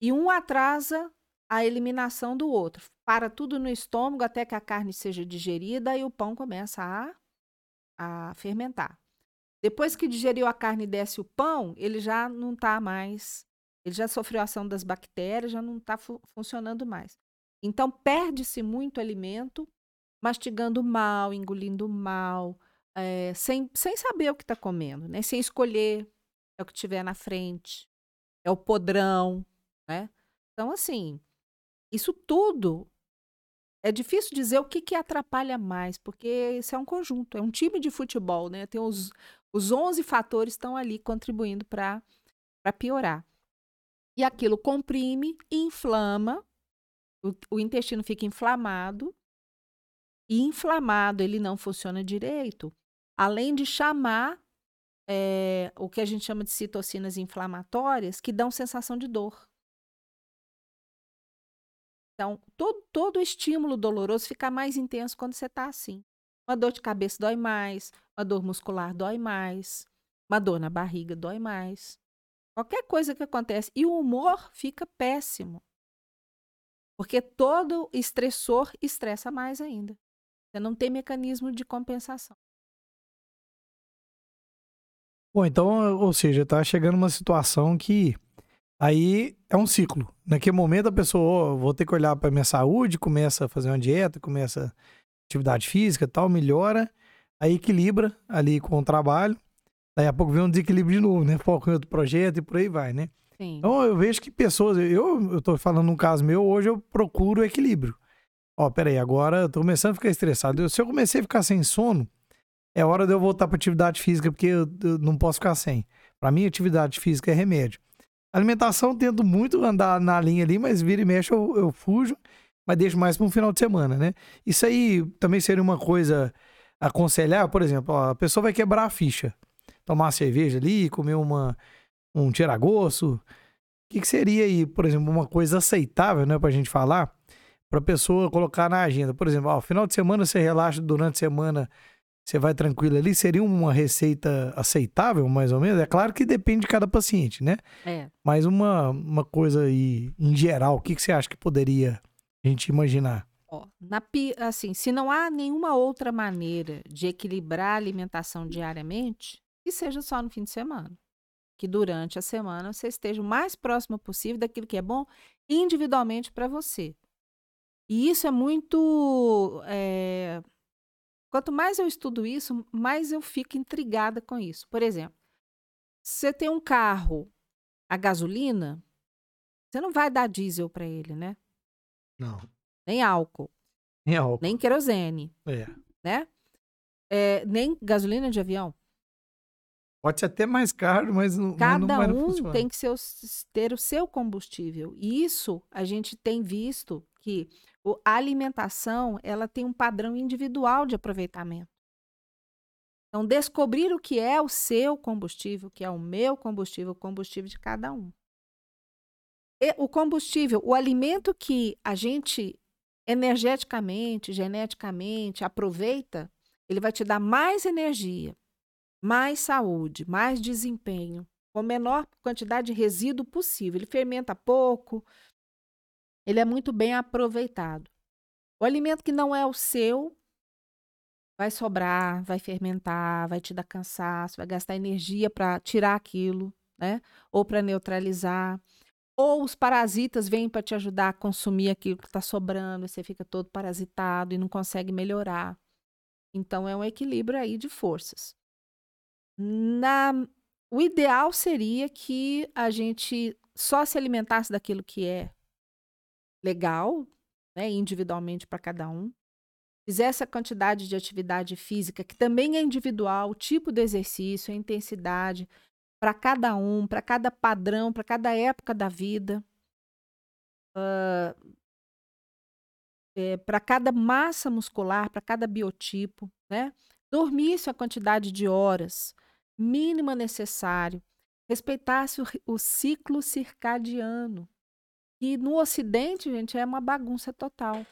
E um atrasa a eliminação do outro. Para tudo no estômago até que a carne seja digerida e o pão começa a, a fermentar. Depois que digeriu a carne e desce o pão, ele já não está mais Ele já sofreu a ação das bactérias, já não está fu funcionando mais. Então, perde-se muito alimento, mastigando mal, engolindo mal, é, sem, sem saber o que está comendo, né? Sem escolher é o que tiver na frente, é o podrão, né? Então, assim, isso tudo é difícil dizer o que, que atrapalha mais, porque isso é um conjunto, é um time de futebol, né? Tem os, os 11 fatores estão ali contribuindo para piorar. E aquilo comprime, inflama, o, o intestino fica inflamado, e inflamado ele não funciona direito, além de chamar é, o que a gente chama de citocinas inflamatórias, que dão sensação de dor. Então, todo, todo estímulo doloroso fica mais intenso quando você está assim. Uma dor de cabeça dói mais, uma dor muscular dói mais, uma dor na barriga dói mais. Qualquer coisa que acontece. E o humor fica péssimo. Porque todo estressor estressa mais ainda. Você não tem mecanismo de compensação. Bom, então, ou seja, tá chegando uma situação que Aí é um ciclo. Naquele momento a pessoa, oh, vou ter que olhar para minha saúde, começa a fazer uma dieta, começa atividade física tal, melhora, aí equilibra ali com o trabalho. Daí a pouco vem um desequilíbrio de novo, né? Foco em outro projeto e por aí vai, né? Sim. Então eu vejo que pessoas, eu, eu tô falando num caso meu, hoje eu procuro equilíbrio. Ó, peraí, agora eu tô começando a ficar estressado. Eu, se eu comecei a ficar sem sono, é hora de eu voltar para atividade física, porque eu, eu não posso ficar sem. Para mim, atividade física é remédio. Alimentação, tento muito andar na linha ali, mas vira e mexe eu, eu fujo, mas deixo mais para um final de semana, né? Isso aí também seria uma coisa aconselhar, por exemplo, ó, a pessoa vai quebrar a ficha, tomar uma cerveja ali, comer uma, um tiragosto. O que, que seria aí, por exemplo, uma coisa aceitável, né, pra gente falar, pra pessoa colocar na agenda? Por exemplo, ó, final de semana você relaxa durante a semana você vai tranquilo ali, seria uma receita aceitável, mais ou menos? É claro que depende de cada paciente, né? É. Mas uma, uma coisa aí, em geral, o que, que você acha que poderia a gente imaginar? Ó, na, assim, se não há nenhuma outra maneira de equilibrar a alimentação diariamente, que seja só no fim de semana. Que durante a semana você esteja o mais próximo possível daquilo que é bom individualmente para você. E isso é muito é, Quanto mais eu estudo isso, mais eu fico intrigada com isso. Por exemplo, você tem um carro a gasolina, você não vai dar diesel para ele, né? Não. Nem álcool. Nem álcool. Nem querosene. É. Né? É, nem gasolina de avião. Pode ser até mais caro, mas não Cada não, não um tem que ser, ter o seu combustível. E isso a gente tem visto que a alimentação ela tem um padrão individual de aproveitamento. Então, descobrir o que é o seu combustível, o que é o meu combustível, o combustível de cada um. E o combustível, o alimento que a gente energeticamente, geneticamente aproveita, ele vai te dar mais energia, mais saúde, mais desempenho, com a menor quantidade de resíduo possível. Ele fermenta pouco, ele é muito bem aproveitado. O alimento que não é o seu vai sobrar, vai fermentar, vai te dar cansaço, vai gastar energia para tirar aquilo, né? Ou para neutralizar. Ou os parasitas vêm para te ajudar a consumir aquilo que está sobrando, e você fica todo parasitado e não consegue melhorar. Então é um equilíbrio aí de forças. Na... O ideal seria que a gente só se alimentasse daquilo que é legal, né, individualmente para cada um. Fizesse a quantidade de atividade física, que também é individual, o tipo do exercício, a intensidade, para cada um, para cada padrão, para cada época da vida. Uh, é, para cada massa muscular, para cada biotipo, né? Dormisse a quantidade de horas mínima necessário, respeitasse o, o ciclo circadiano, e no Ocidente, gente, é uma bagunça total.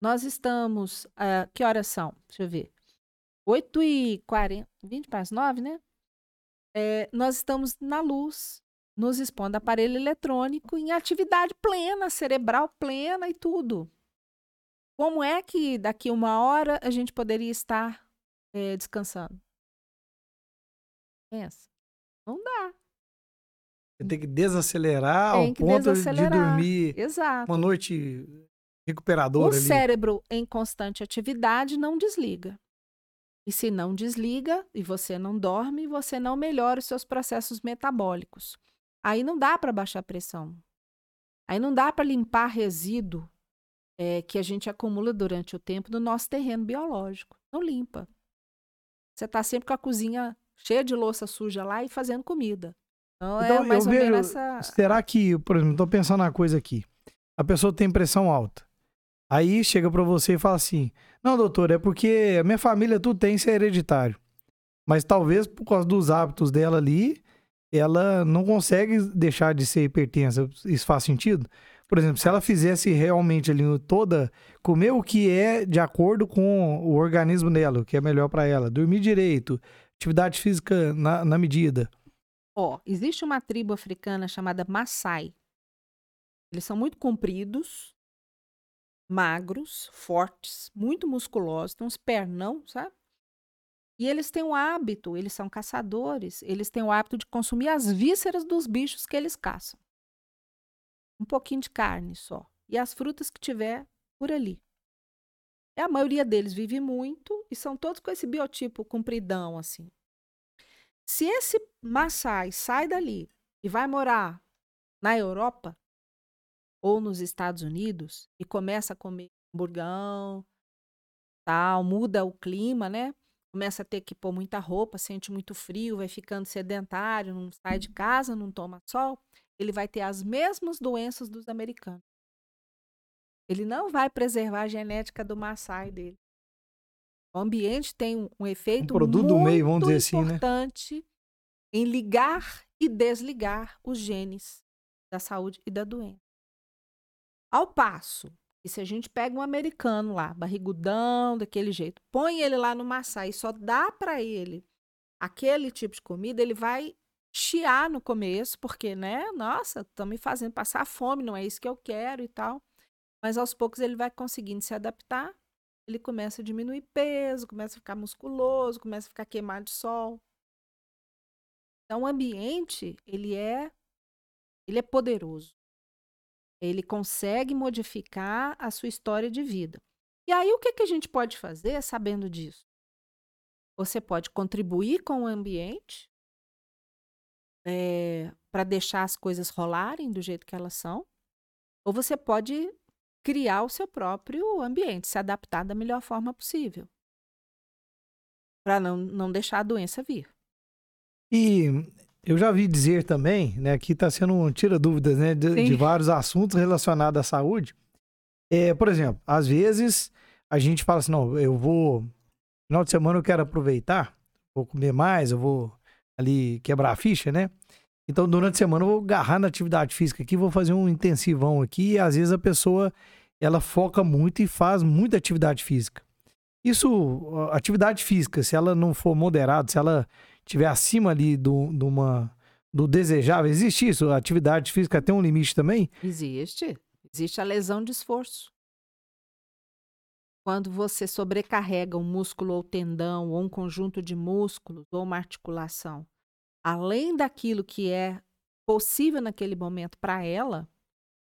Nós estamos. Uh, que horas são? Deixa eu ver. 8 e 40, 20 para as 9, né? É, nós estamos na luz, nos expondo aparelho eletrônico em atividade plena, cerebral plena e tudo. Como é que daqui uma hora a gente poderia estar é, descansando? Pensa. Não dá. Você tem que desacelerar Tem ao que ponto desacelerar. de dormir Exato. uma noite O recuperadora ali. cérebro em constante atividade não desliga. E se não desliga e você não dorme, você não melhora os seus processos metabólicos. Aí não dá para baixar a pressão. Aí não dá para limpar resíduo eh, que a gente acumula durante o tempo no nosso terreno biológico. Não limpa. Você está sempre com a cozinha cheia de louça suja lá e fazendo comida. Então, Então, é mais eu ou vejo- menos essa. Será que, por exemplo, tô pensando uma coisa aqui. A pessoa tem pressão alta. Aí chega pra você e fala assim: Não, doutor, é porque a minha família tudo tem, isso é hereditário. Mas talvez por causa dos hábitos dela ali, ela não consegue deixar de ser hipertensa. Isso faz sentido? Por exemplo, se ela fizesse realmente ali toda. Comer o que é de acordo com o organismo dela, o que é melhor pra ela. Dormir direito, atividade física na, na medida. Ó, existe uma tribo africana chamada Maasai. Eles são muito compridos, magros, fortes, muito musculosos, têm uns pernão, sabe? E eles têm o hábito, eles são caçadores, eles têm o hábito de consumir as vísceras dos bichos que eles caçam. Um pouquinho de carne só. E as frutas que tiver por ali. E a maioria deles vive muito e são todos com esse biotipo compridão, assim. Se esse Maasai sai dali e vai morar na Europa ou nos Estados Unidos e começa a comer hamburgão, tal, muda o clima, né? Começa a ter que pôr muita roupa, sente muito frio, vai ficando sedentário, não sai de casa, não toma sol, ele vai ter as mesmas doenças dos americanos. Ele não vai preservar a genética do Maasai dele. O ambiente tem um, um efeito produto do meio, vamos muito dizer assim, né? importante em ligar e desligar os genes da saúde e da doença. Ao passo que se a gente pega um americano lá, barrigudão, daquele jeito, põe ele lá no Maasai e só dá para ele aquele tipo de comida, ele vai chiar no começo, porque, né, nossa, estão me fazendo passar fome, não é isso que eu quero e tal. Mas aos poucos ele vai conseguindo se adaptar, ele começa a diminuir peso, começa a ficar musculoso, começa a ficar queimado de sol. Então, o ambiente, ele é, ele é poderoso. Ele consegue modificar a sua história de vida. E aí, o que, que a gente pode fazer sabendo disso? Você pode contribuir com o ambiente para deixar as coisas rolarem do jeito que elas são, ou você pode criar o seu próprio ambiente, se adaptar da melhor forma possível, para não, não deixar a doença vir. E eu já vi dizer também, né, que está sendo um tira dúvidas, né, de, de vários assuntos relacionados à saúde. É, por exemplo, às vezes a gente fala assim, não, eu vou final de semana eu quero aproveitar, vou comer mais, eu vou ali quebrar a ficha, né? Então, durante a semana eu vou agarrar na atividade física aqui, vou fazer um intensivão aqui, e às vezes a pessoa ela foca muito e faz muita atividade física. Isso, atividade física, se ela não for moderada, se ela estiver acima ali do, do, uma, do desejável, existe isso? Atividade física tem um limite também? Existe. Existe a lesão de esforço. Quando você sobrecarrega um músculo ou tendão, ou um conjunto de músculos, ou uma articulação, além daquilo que é possível naquele momento para ela,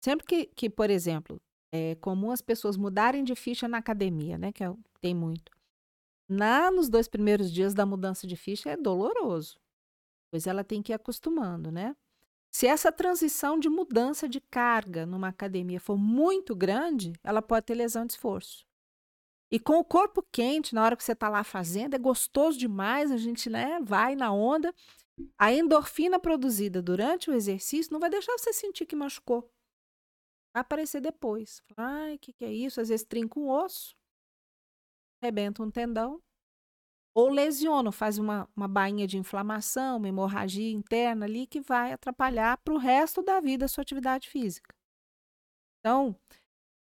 sempre que, que, por exemplo, é comum as pessoas mudarem de ficha na academia, né? Que é, tem muito. Na, nos dois primeiros dias da mudança de ficha é doloroso, pois ela tem que ir acostumando, né? Se essa transição de mudança de carga numa academia for muito grande, ela pode ter lesão de esforço. E com o corpo quente, na hora que você está lá fazendo, é gostoso demais, a gente né, vai na onda. A endorfina produzida durante o exercício não vai deixar você sentir que machucou. Vai aparecer depois. Ai, o que, que é isso? Às vezes trinca um osso, rebenta um tendão, ou lesiona, faz uma, uma bainha de inflamação, uma hemorragia interna ali que vai atrapalhar para o resto da vida a sua atividade física. Então,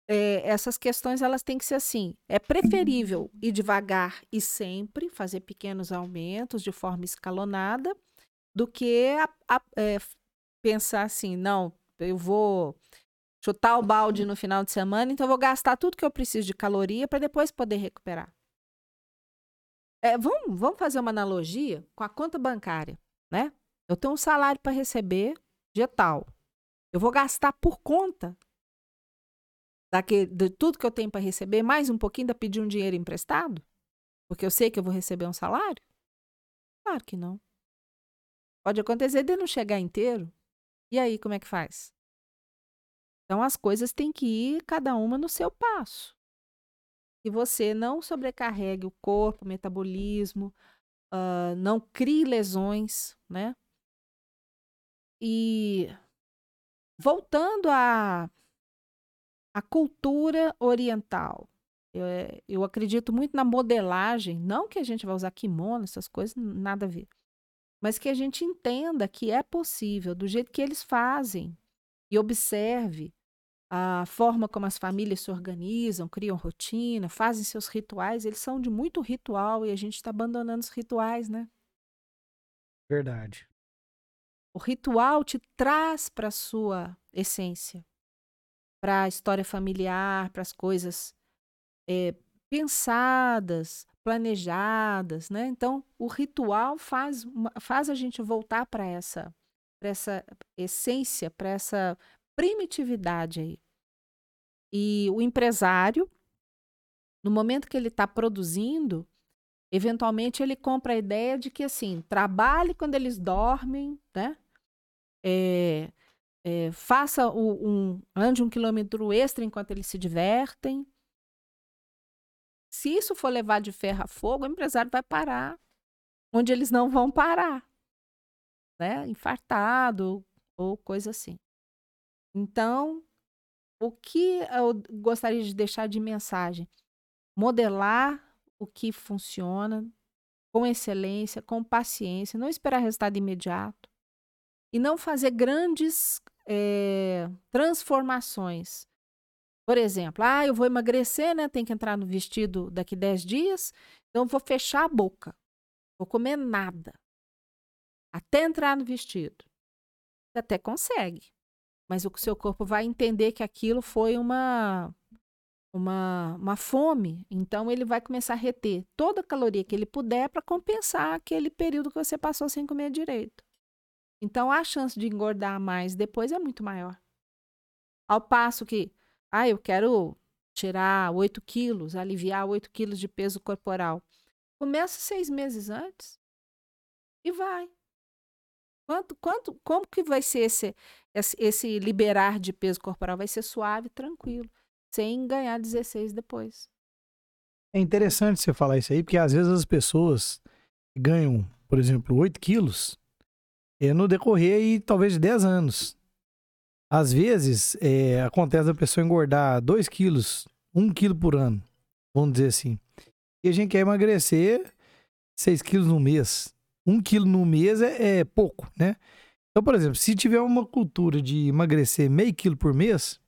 é, essas questões elas têm que ser assim. É preferível ir devagar e sempre fazer pequenos aumentos de forma escalonada do que a- a- é, pensar assim, não, eu vou chutar o balde no final de semana, então eu vou gastar tudo que eu preciso de caloria para depois poder recuperar. É, vamos, vamos fazer uma analogia com a conta bancária, né? Eu tenho um salário para receber, dia tal. Eu vou gastar por conta daquele, de tudo que eu tenho para receber, mais um pouquinho da pedir um dinheiro emprestado? Porque eu sei que eu vou receber um salário? Claro que não. Pode acontecer de não chegar inteiro. E aí, como é que faz? Então, as coisas têm que ir cada uma no seu passo. Que você não sobrecarregue o corpo, o metabolismo, uh, não crie lesões, né? E voltando à, à cultura oriental, eu, eh, eu acredito muito na modelagem, não que a gente vai usar kimono, essas coisas, nada a ver, mas que a gente entenda que é possível, do jeito que eles fazem, e observe a forma como as famílias se organizam, criam rotina, fazem seus rituais, eles são de muito ritual e a gente está abandonando os rituais, né? Verdade. O ritual te traz para a sua essência, para a história familiar, para as coisas é, pensadas, planejadas, né? Então, o ritual faz, faz a gente voltar para essa, essa essência, para essa primitividade aí. E o empresário, no momento que ele está produzindo, eventualmente ele compra a ideia de que assim trabalhe quando eles dormem, né? É, é, faça o, um ande um quilômetro extra enquanto eles se divertem. Se isso for levar de ferro a fogo, o empresário vai parar onde eles não vão parar, né? Infartado ou coisa assim. Então, o que eu gostaria de deixar de mensagem? Modelar o que funciona com excelência, com paciência, não esperar resultado imediato e não fazer grandes é, transformações. Por exemplo, ah, eu vou emagrecer, né? Tem que entrar no vestido daqui 10 dias, então vou fechar a boca. Vou comer nada. Até entrar no vestido. Você até consegue. Mas o seu corpo vai entender que aquilo foi uma uma, uma fome, então ele vai começar a reter toda a caloria que ele puder para compensar aquele período que você passou sem comer direito. Então a chance de engordar mais depois é muito maior. Ao passo que, ah, eu quero tirar 8 quilos, aliviar 8 quilos de peso corporal. Começa seis meses antes e vai. Quanto, quanto, como que vai ser esse, esse, liberar de peso corporal? Vai ser suave, tranquilo, sem ganhar 16 depois. É interessante você falar isso aí, porque às vezes as pessoas ganham, por exemplo, 8 quilos é, no decorrer aí, talvez de 10 anos. Às vezes, é, acontece a pessoa engordar 2 quilos, 1 quilo por ano, vamos dizer assim. E a gente quer emagrecer 6 quilos no mês. 1 quilo no mês é, é pouco, né? Então, por exemplo, se tiver uma cultura de emagrecer meio quilo por mês,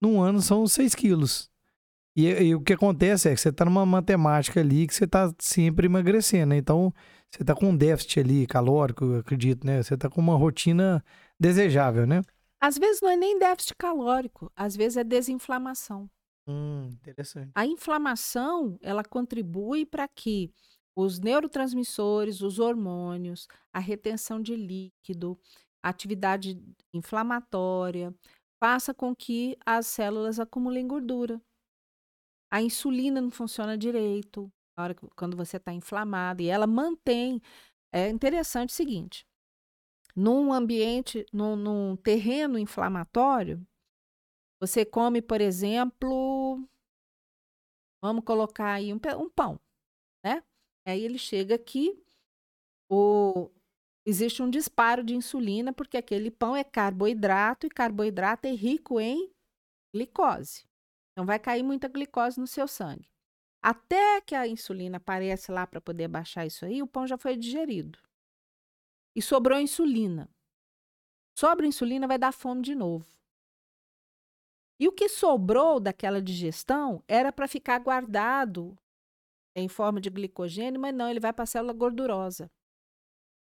num ano são 6 quilos. E, e, o que acontece é que você está numa matemática ali que você está sempre emagrecendo, né? Então, você está com um déficit ali calórico, eu acredito, né? Você está com uma rotina desejável, né? Às vezes não é nem déficit calórico, às vezes é desinflamação. Hum, interessante. A inflamação, ela contribui para que os neurotransmissores, os hormônios, a retenção de líquido, a atividade inflamatória, faça com que as células acumulem gordura. A insulina não funciona direito, na hora que, quando você está inflamado, e ela mantém. É interessante o seguinte: num ambiente, num, num terreno inflamatório, você come, por exemplo, vamos colocar aí um, um pão, né? Aí ele chega aqui, o, existe um disparo de insulina, porque aquele pão é carboidrato e carboidrato é rico em glicose. Então vai cair muita glicose no seu sangue. Até que a insulina aparece lá para poder baixar isso aí, o pão já foi digerido. E sobrou insulina. Sobra insulina vai dar fome de novo. E o que sobrou daquela digestão era para ficar guardado em forma de glicogênio, mas não, ele vai para a célula gordurosa.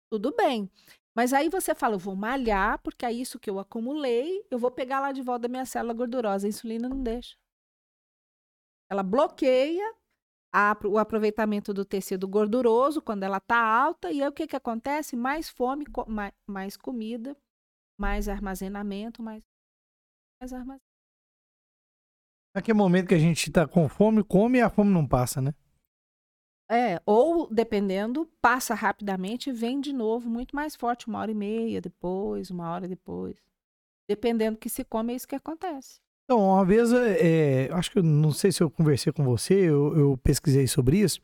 Tudo bem. Mas aí você fala, eu vou malhar, porque é isso que eu acumulei, eu vou pegar lá de volta da minha célula gordurosa. A insulina não deixa. Ela bloqueia a, o aproveitamento do tecido gorduroso quando ela está alta, e aí o que, que acontece? Mais fome, mais, mais comida, mais armazenamento, mais, mais armazenamento. Naquele momento que a gente tá com fome, come e a fome não passa, né? É, ou dependendo, passa rapidamente e vem de novo muito mais forte, uma hora e meia depois, uma hora depois. Dependendo do que se come, é isso que acontece. Então, uma vez, é, acho que não sei se eu conversei com você, eu, eu pesquisei sobre isso.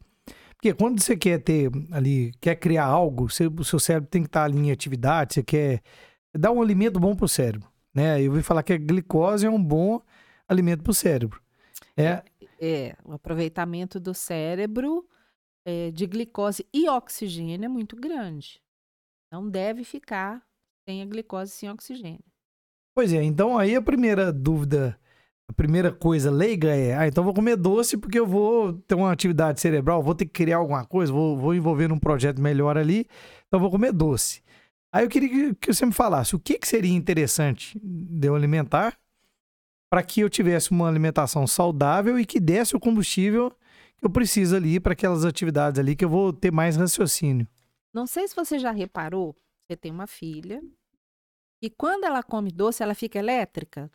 Porque quando você quer ter ali, quer criar algo, você, o seu cérebro tem que estar ali em atividade, você quer dar um alimento bom para o cérebro. Né? Eu ouvi falar que a glicose é um bom alimento para o cérebro. É, é, o aproveitamento do cérebro é, de glicose e oxigênio é muito grande. Não deve ficar sem a glicose sem oxigênio. Pois é, então aí a primeira dúvida, a primeira coisa leiga é: ah, então vou comer doce porque eu vou ter uma atividade cerebral, vou ter que criar alguma coisa, vou, vou envolver num projeto melhor ali, então vou comer doce. Aí eu queria que, você me falasse o que, que seria interessante de eu alimentar para que eu tivesse uma alimentação saudável e que desse o combustível que eu preciso ali para aquelas atividades ali que eu vou ter mais raciocínio. Não sei se você já reparou, você tem uma filha, e quando ela come doce, ela fica elétrica?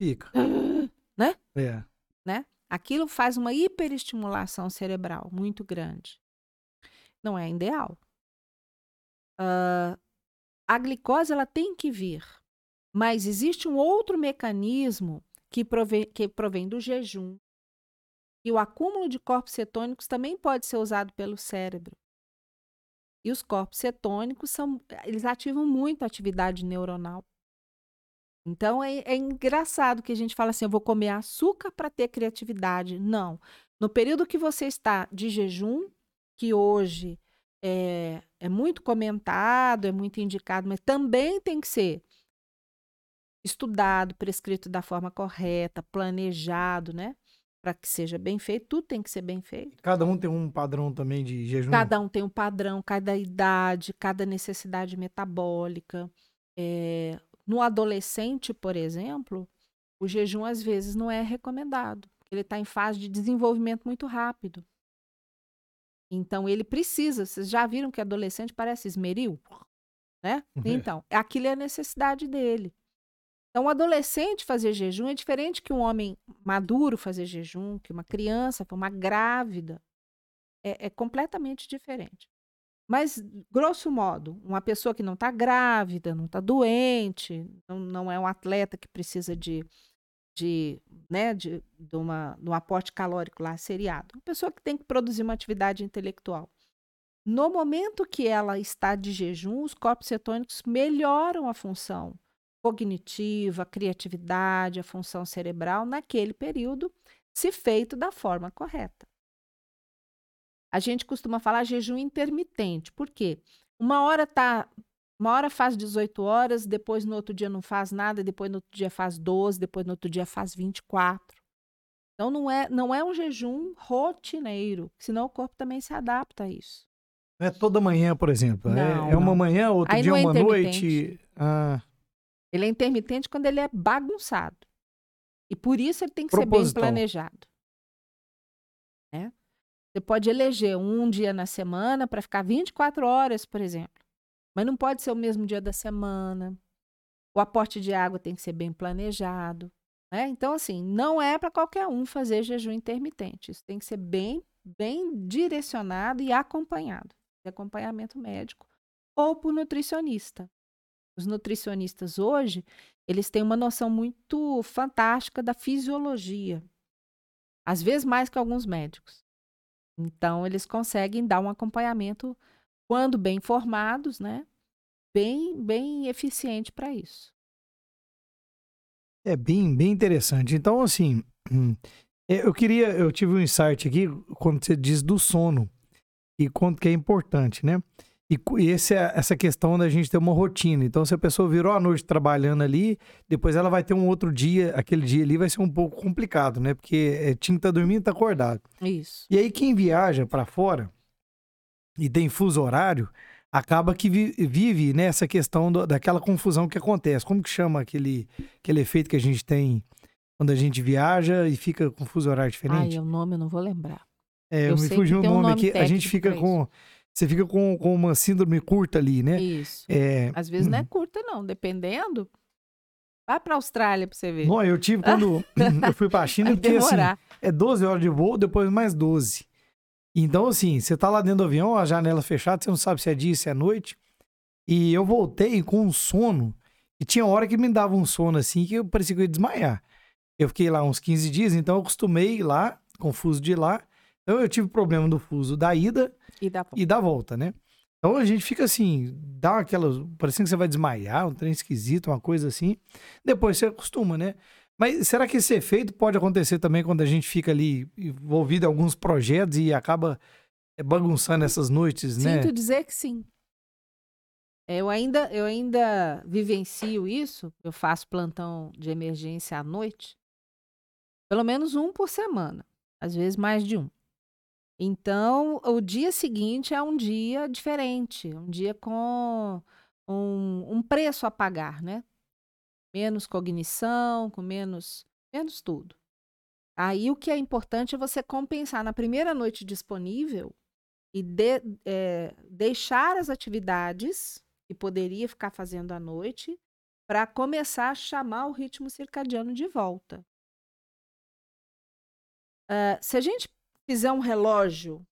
Fica. Né? É. Né? Aquilo faz uma hiperestimulação cerebral muito grande. Não é ideal. Uh, a glicose ela tem que vir, mas existe um outro mecanismo que provém, que provém do jejum. E o acúmulo de corpos cetônicos também pode ser usado pelo cérebro. E os corpos cetônicos são, eles ativam muito a atividade neuronal. Então é, é engraçado que a gente fala assim: eu vou comer açúcar para ter criatividade. Não. No período que você está de jejum, que hoje é, é muito comentado, é muito indicado, mas também tem que ser estudado, prescrito da forma correta, planejado, né? Para que seja bem feito, tudo tem que ser bem feito. Cada um tem um padrão também de jejum? Cada um tem um padrão, cada idade, cada necessidade metabólica. É, no adolescente, por exemplo, o jejum às vezes não é recomendado. Ele está em fase de desenvolvimento muito rápido. Então ele precisa. Vocês já viram que adolescente parece esmeril? Né? Então, aquilo é a necessidade dele. Então, um adolescente fazer jejum é diferente que um homem maduro fazer jejum, que uma criança, uma grávida. É, é completamente diferente. Mas, grosso modo, uma pessoa que não está grávida, não está doente, não, não, é um atleta que precisa de, de, né, de, de, uma, de um aporte calórico lá seriado. Uma pessoa que tem que produzir uma atividade intelectual. No momento que ela está de jejum, os corpos cetônicos melhoram a função cognitiva, a criatividade, a função cerebral naquele período, se feito da forma correta. A gente costuma falar jejum intermitente, por quê? Uma hora tá, uma hora faz 18 horas, depois no outro dia não faz nada, depois no outro dia faz 12, depois no outro dia faz 24. Então não é, não é um jejum rotineiro, senão o corpo também se adapta a isso. Não é toda manhã, por exemplo. É, não, é, é uma manhã, outro Aí dia é uma noite. Ah. Ele é intermitente quando ele é bagunçado. E por isso ele tem que ser bem planejado. Né? Você pode eleger um dia na semana para ficar 24 horas, por exemplo. Mas não pode ser o mesmo dia da semana. O aporte de água tem que ser bem planejado. Né? Então, assim, não é para qualquer um fazer jejum intermitente. Isso tem que ser bem, bem direcionado e acompanhado. De acompanhamento médico ou por nutricionista. Os nutricionistas hoje, eles têm uma noção muito fantástica da fisiologia. Às vezes mais que alguns médicos. Então, eles conseguem dar um acompanhamento, quando bem formados, né? Bem, bem eficiente para isso. É bem, bem interessante. Então, assim, é, eu queria, eu tive um insight aqui quando você diz do sono e quanto que é importante, né? E, e esse é, essa questão da gente ter uma rotina. Então, se a pessoa virou a noite trabalhando ali, depois ela vai ter um outro dia, aquele dia ali vai ser um pouco complicado, né? Porque é, tinha que estar tá dormindo e tá acordado. Isso. E aí, quem viaja para fora e tem fuso horário, acaba que vi, vive nessa né, questão do, daquela confusão que acontece. Como que chama aquele, aquele efeito que a gente tem quando a gente viaja e fica com fuso horário diferente? Ai, o nome eu não vou lembrar. É, eu, me fugiu o nome, um nome aqui. A gente fica com. Você fica com, com uma síndrome curta ali, né? Isso. É, Às vezes não é curta, não, dependendo. Vai pra Austrália pra você ver. não, eu tive quando eu fui pra China, Vai porque assim, demorar. é 12 horas de voo, depois mais 12. Então, assim, você tá lá dentro do avião, a janela fechada, você não sabe se é dia, se é noite. E eu voltei com um sono, e tinha hora que me dava um sono assim, que eu parecia que eu ia desmaiar. Eu fiquei lá uns 15 dias, então eu acostumei lá, com o fuso de lá. Então eu tive problema do fuso da ida E dá e da volta, né? Então a gente fica assim, dá aquela. Parecendo que você vai desmaiar, um trem esquisito, uma coisa assim. Depois você acostuma, né? Mas será que esse efeito pode acontecer também quando a gente fica ali envolvido em alguns projetos e acaba eh, bagunçando essas noites, né? Sinto dizer que sim. É, Eu ainda, eu ainda vivencio isso. Eu faço plantão de emergência à noite. Pelo menos um por semana. Às vezes mais de um. Então, o dia seguinte é um dia diferente. Um dia com um, um preço a pagar, né? Menos cognição, com menos, menos tudo. Aí o que é importante é você compensar na primeira noite disponível e de- eh, deixar as atividades que poderia ficar fazendo à noite para começar a chamar o ritmo circadiano de volta. Ah, se a gente fizer um relógio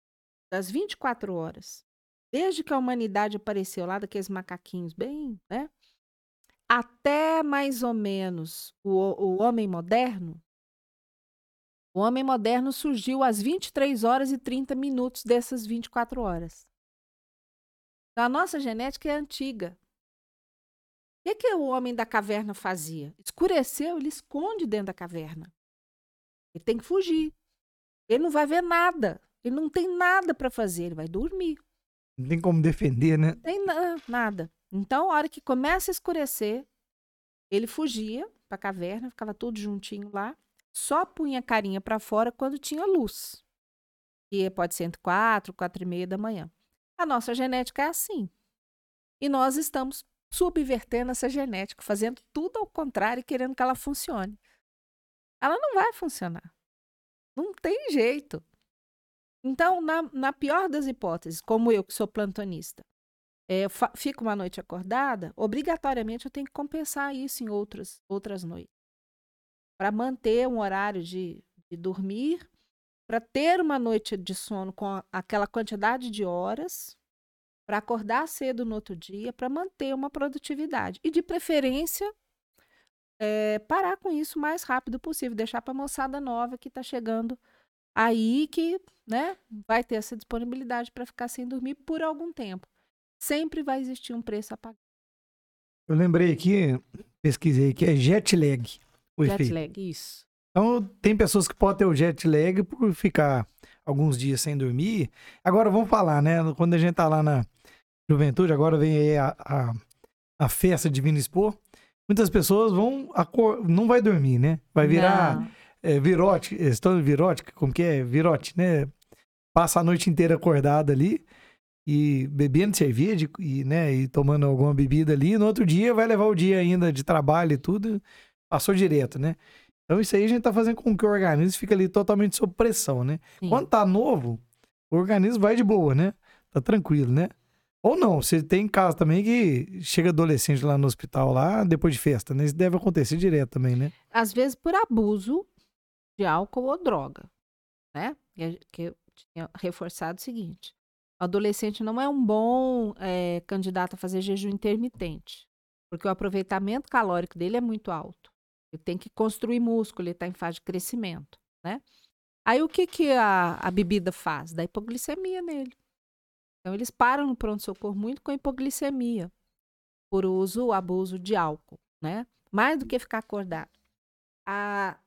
das 24 horas, desde que a humanidade apareceu lá, daqueles macaquinhos bem, né? Até mais ou menos o, o homem moderno, o homem moderno surgiu às 23 horas e 30 minutos dessas 24 horas. Então, a nossa genética é antiga. O que, que o homem da caverna fazia? Escureceu, ele esconde dentro da caverna. Ele tem que fugir. Ele não vai ver nada. Ele não tem nada para fazer, ele vai dormir. Não tem como defender, né? Não tem na- nada. Então, a hora que começa a escurecer, ele fugia para a caverna, ficava tudo juntinho lá, só punha a carinha para fora quando tinha luz. E pode ser entre quatro, quatro e meia da manhã. A nossa genética é assim. E nós estamos subvertendo essa genética, fazendo tudo ao contrário e querendo que ela funcione. Ela não vai funcionar. Não tem jeito. Então, na, na pior das hipóteses, como eu que sou plantonista, é, fico uma noite acordada, obrigatoriamente eu tenho que compensar isso em outras, outras noites. Para manter um horário de, de dormir, para ter uma noite de sono com a- aquela quantidade de horas, para acordar cedo no outro dia, para manter uma produtividade. E, de preferência, é, parar com isso o mais rápido possível, deixar para a moçada nova que está chegando aí que né, vai ter essa disponibilidade para ficar sem dormir por algum tempo. Sempre vai existir um preço a pagar. Eu lembrei aqui, pesquisei que é jet lag. O Jet efeito. lag, isso. Então, tem pessoas que podem ter o jet lag por ficar alguns dias sem dormir. Agora, vamos falar, né? Quando a gente tá lá na juventude, agora vem aí a, a, a festa Divino Expor. Muitas pessoas vão, acor- não vai dormir, né? Vai virar é, virote, estão virótica, como que é? Virote, né? Passa a noite inteira acordado ali e bebendo cerveja e, né, e tomando alguma bebida ali. No outro dia vai levar o dia ainda de trabalho e tudo, passou direto, né? Então isso aí a gente tá fazendo com que o organismo fique ali totalmente sob pressão, né? Sim. Quando tá novo, o organismo vai de boa, né? Tá tranquilo, né? Ou não, você tem caso também que chega adolescente lá no hospital lá depois de festa, né? Isso deve acontecer direto também, né? Às vezes por abuso de álcool ou droga, né? Que eu tinha reforçado o seguinte: o adolescente não é um bom eh, candidato a fazer jejum intermitente, porque o aproveitamento calórico dele é muito alto. Ele tem que construir músculo, ele está em fase de crescimento, né? Aí o que, que a, a bebida faz? Dá hipoglicemia nele. Então eles param no pronto-socorro muito com hipoglicemia por uso ou abuso de álcool, né? Mais do que ficar acordado. A-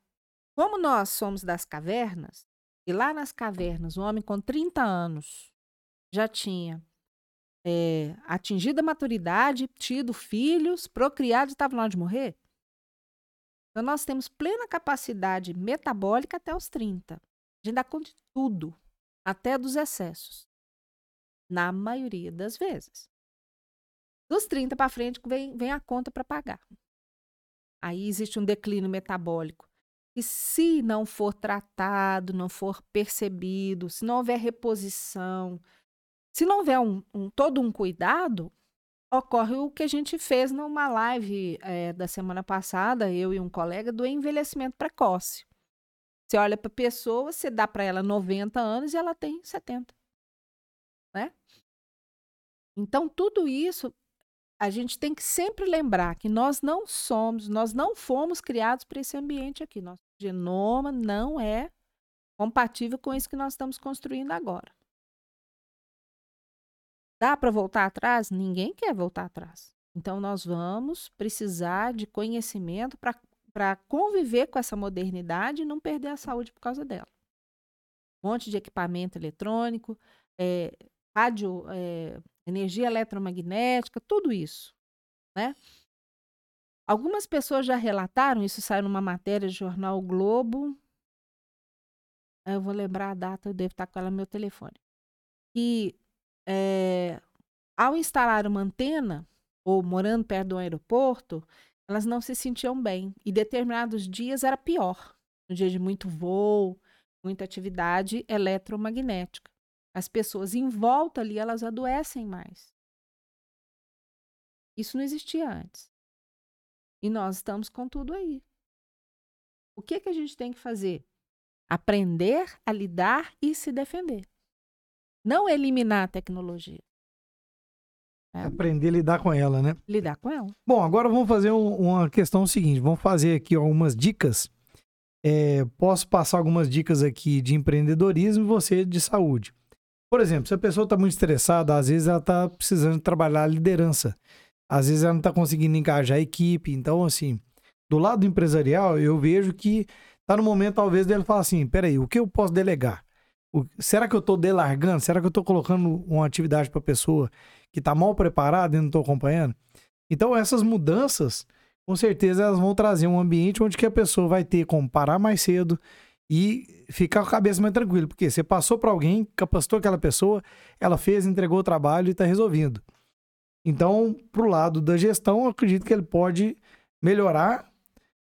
como nós somos das cavernas, e lá nas cavernas, um homem com 30 anos já tinha eh, atingido a maturidade, tido filhos, procriado e estava na hora de morrer. Então, nós temos plena capacidade metabólica até os 30. A gente dá conta de tudo, até dos excessos. Na maioria das vezes. Dos 30 para frente vem, vem a conta para pagar. Aí existe um declínio metabólico. E se não for tratado, não for percebido, se não houver reposição, Se não houver um, um- todo um cuidado, ocorre o que a gente fez numa live eh, da semana passada, eu e um colega, do envelhecimento precoce. Você olha para a pessoa, você dá para ela 90 anos e ela tem 70. Né? Então, tudo isso a gente tem que sempre lembrar que nós não somos, nós não fomos criados para esse ambiente aqui. Nosso genoma não é compatível com isso que nós estamos construindo agora. Dá para voltar atrás? Ninguém quer voltar atrás. Então, nós vamos precisar de conhecimento para conviver com essa modernidade e não perder a saúde por causa dela. Um monte de equipamento eletrônico, é, rádio, é, energia eletromagnética, tudo isso, né? Algumas pessoas já relataram, isso saiu numa matéria do jornal o Globo. Eu vou lembrar a data, eu devo estar com ela no meu telefone. Que é, ao instalar uma antena, ou morando perto do aeroporto, elas não se sentiam bem. E determinados dias era pior. No dia de muito voo, muita atividade eletromagnética. As pessoas em volta ali, elas adoecem mais. Isso não existia antes. E nós estamos com tudo aí. O que, que a gente tem que fazer? Aprender a lidar e se defender. Não eliminar a tecnologia. É. Aprender a lidar com ela, né? Lidar com ela. Bom, agora vamos fazer um, uma questão seguinte. Vamos fazer aqui algumas dicas. É, posso passar algumas dicas aqui de empreendedorismo e você de saúde. Por exemplo, se a pessoa está muito estressada, às vezes ela está precisando trabalhar a liderança. Às vezes ela não está conseguindo engajar a equipe. Então, assim, do lado empresarial, eu vejo que está no momento, talvez, dele falar assim: peraí, o que eu posso delegar? O, será que eu estou delargando? Será que eu estou colocando uma atividade para a pessoa que está mal preparada e não estou acompanhando? Então, essas mudanças, com certeza, elas vão trazer um ambiente onde que a pessoa vai ter como parar mais cedo, e ficar com a cabeça mais tranquila, porque você passou para alguém, capacitou aquela pessoa, ela fez, entregou o trabalho e está resolvendo. Então, para o lado da gestão, eu acredito que ele pode melhorar,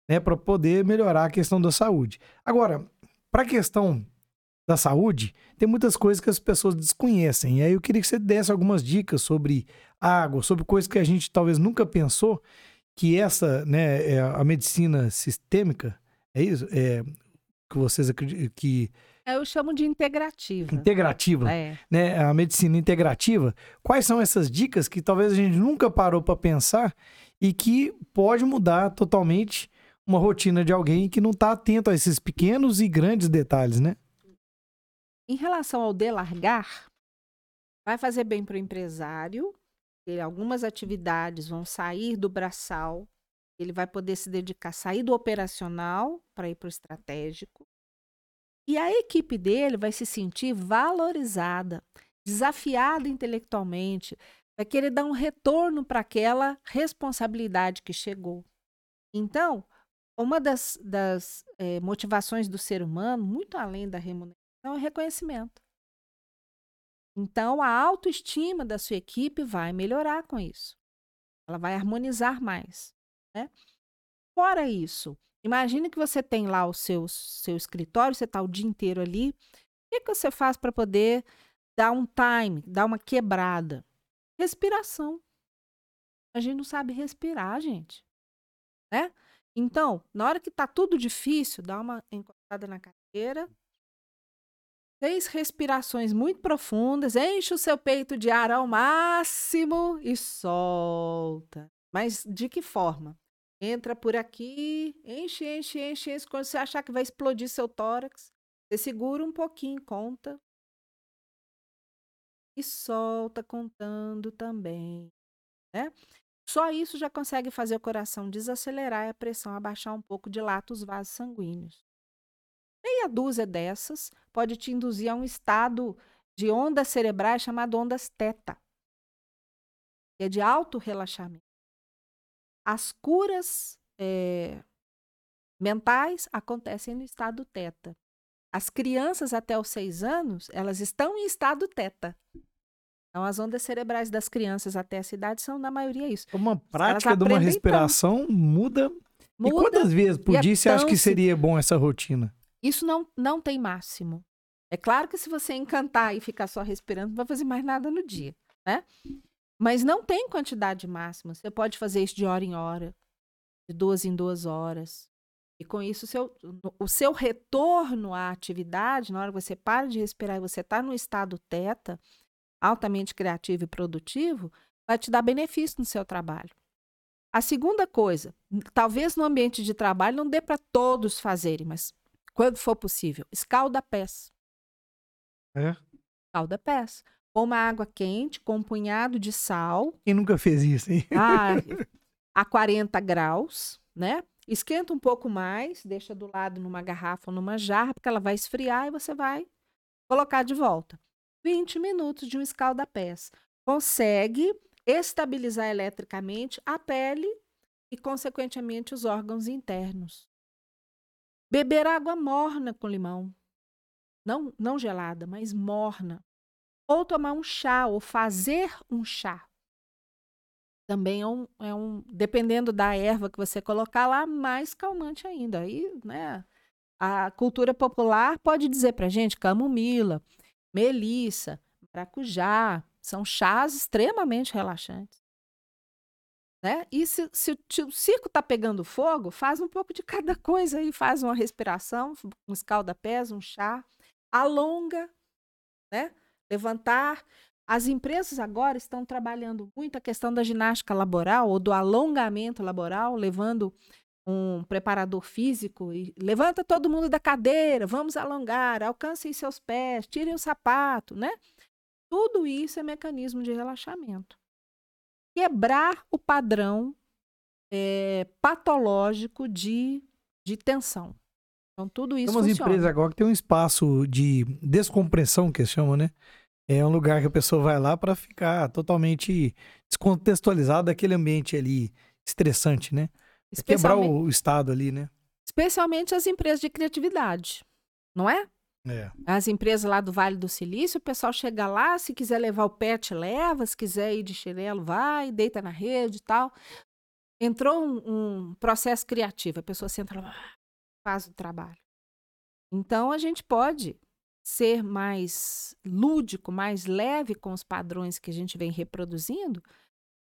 né, para poder melhorar a questão da saúde. Agora, para a questão da saúde, tem muitas coisas que as pessoas desconhecem. E aí eu queria que você desse algumas dicas sobre água, sobre coisas que a gente talvez nunca pensou que essa, né, é a medicina sistêmica, é isso? É, que vocês acreditam que eu chamo de integrativa. Integrativa, é. né? A medicina integrativa. Quais são essas dicas que talvez a gente nunca parou para pensar e que pode mudar totalmente uma rotina de alguém que não está atento a esses pequenos e grandes detalhes, né? Em relação ao delargar, vai fazer bem para o empresário. Algumas atividades vão sair do braçal ele vai poder se dedicar, sair do operacional para ir para o estratégico. E a equipe dele vai se sentir valorizada, desafiada intelectualmente, vai querer dar um retorno para aquela responsabilidade que chegou. Então, uma das, das é, motivações do ser humano, muito além da remuneração, é o reconhecimento. Então, a autoestima da sua equipe vai melhorar com isso. Ela vai harmonizar mais. Né? Fora isso, imagine que você tem lá o seu, seu escritório, você está o dia inteiro ali. O que, que você faz para poder dar um time, dar uma quebrada? Respiração. A gente não sabe respirar, gente. Né? Então, na hora que está tudo difícil, dá uma encostada na cadeira, Seis respirações muito profundas, enche o seu peito de ar ao máximo e solta. Mas de que forma? Entra por aqui, enche, enche, enche, enche. Quando você achar que vai explodir seu tórax, você segura um pouquinho, conta. E solta contando também, né? Só isso já consegue fazer o coração desacelerar e a pressão abaixar um pouco, dilata os vasos sanguíneos. Meia dúzia dessas pode te induzir a um estado de ondas cerebrais chamado ondas teta, que é de alto relaxamento. As curas é, mentais acontecem no estado teta. As crianças até os seis anos, elas estão em estado teta. Então, as ondas cerebrais das crianças até essa idade são, na maioria, isso. Uma prática de uma respiração muda. muda. E quantas vezes por dia é você acha que seria bom essa rotina? Isso não, não tem máximo. É claro que se você encantar e ficar só respirando, não vai fazer mais nada no dia, né? Mas não tem quantidade máxima. Você pode fazer isso de hora em hora, de duas em duas horas. E com isso, o seu, o seu retorno à atividade, na hora que você para de respirar e você está no estado teta, altamente criativo e produtivo, vai te dar benefício no seu trabalho. A segunda coisa, talvez no ambiente de trabalho não dê para todos fazerem, mas quando for possível, escalda pés. É? Escalda pés. Com uma água quente, com um punhado de sal. Quem nunca fez isso, hein? A, a 40 graus, né? Esquenta um pouco mais, deixa do lado numa garrafa ou numa jarra, porque ela vai esfriar e você vai colocar de volta. 20 minutos de um escalda-pés. Consegue estabilizar eletricamente a pele e, consequentemente, os órgãos internos. Beber água morna com limão. Não, não gelada, mas morna. Ou tomar um chá, ou fazer um chá. Também é um, é um dependendo da erva que você colocar lá, mais calmante ainda. Aí, né, a cultura popular pode dizer para gente camomila, melissa, maracujá, são chás extremamente relaxantes. Né? E se, se, se o circo está pegando fogo, faz um pouco de cada coisa aí, faz uma respiração, um escalda-pés, um chá, alonga, né? Levantar. As empresas agora estão trabalhando muito a questão da ginástica laboral ou do alongamento laboral, levando um preparador físico e levanta todo mundo da cadeira, vamos alongar, alcancem seus pés, tirem o sapato, né? Tudo isso é mecanismo de relaxamento. Quebrar o padrão é, patológico de, de tensão. Então, tudo isso Tem umas funciona. empresas agora que tem um espaço de descompressão, que chamam, né? É um lugar que a pessoa vai lá para ficar totalmente descontextualizado daquele ambiente ali estressante, né? Quebrar o estado ali, né? Especialmente as empresas de criatividade, não é? É. As empresas lá do Vale do Silício, o pessoal chega lá, se quiser levar o pet, leva, se quiser ir de chinelo, vai, deita na rede e tal. Entrou um, um processo criativo, a pessoa senta lá, faz o trabalho. Então a gente pode ser mais lúdico, mais leve com os padrões que a gente vem reproduzindo,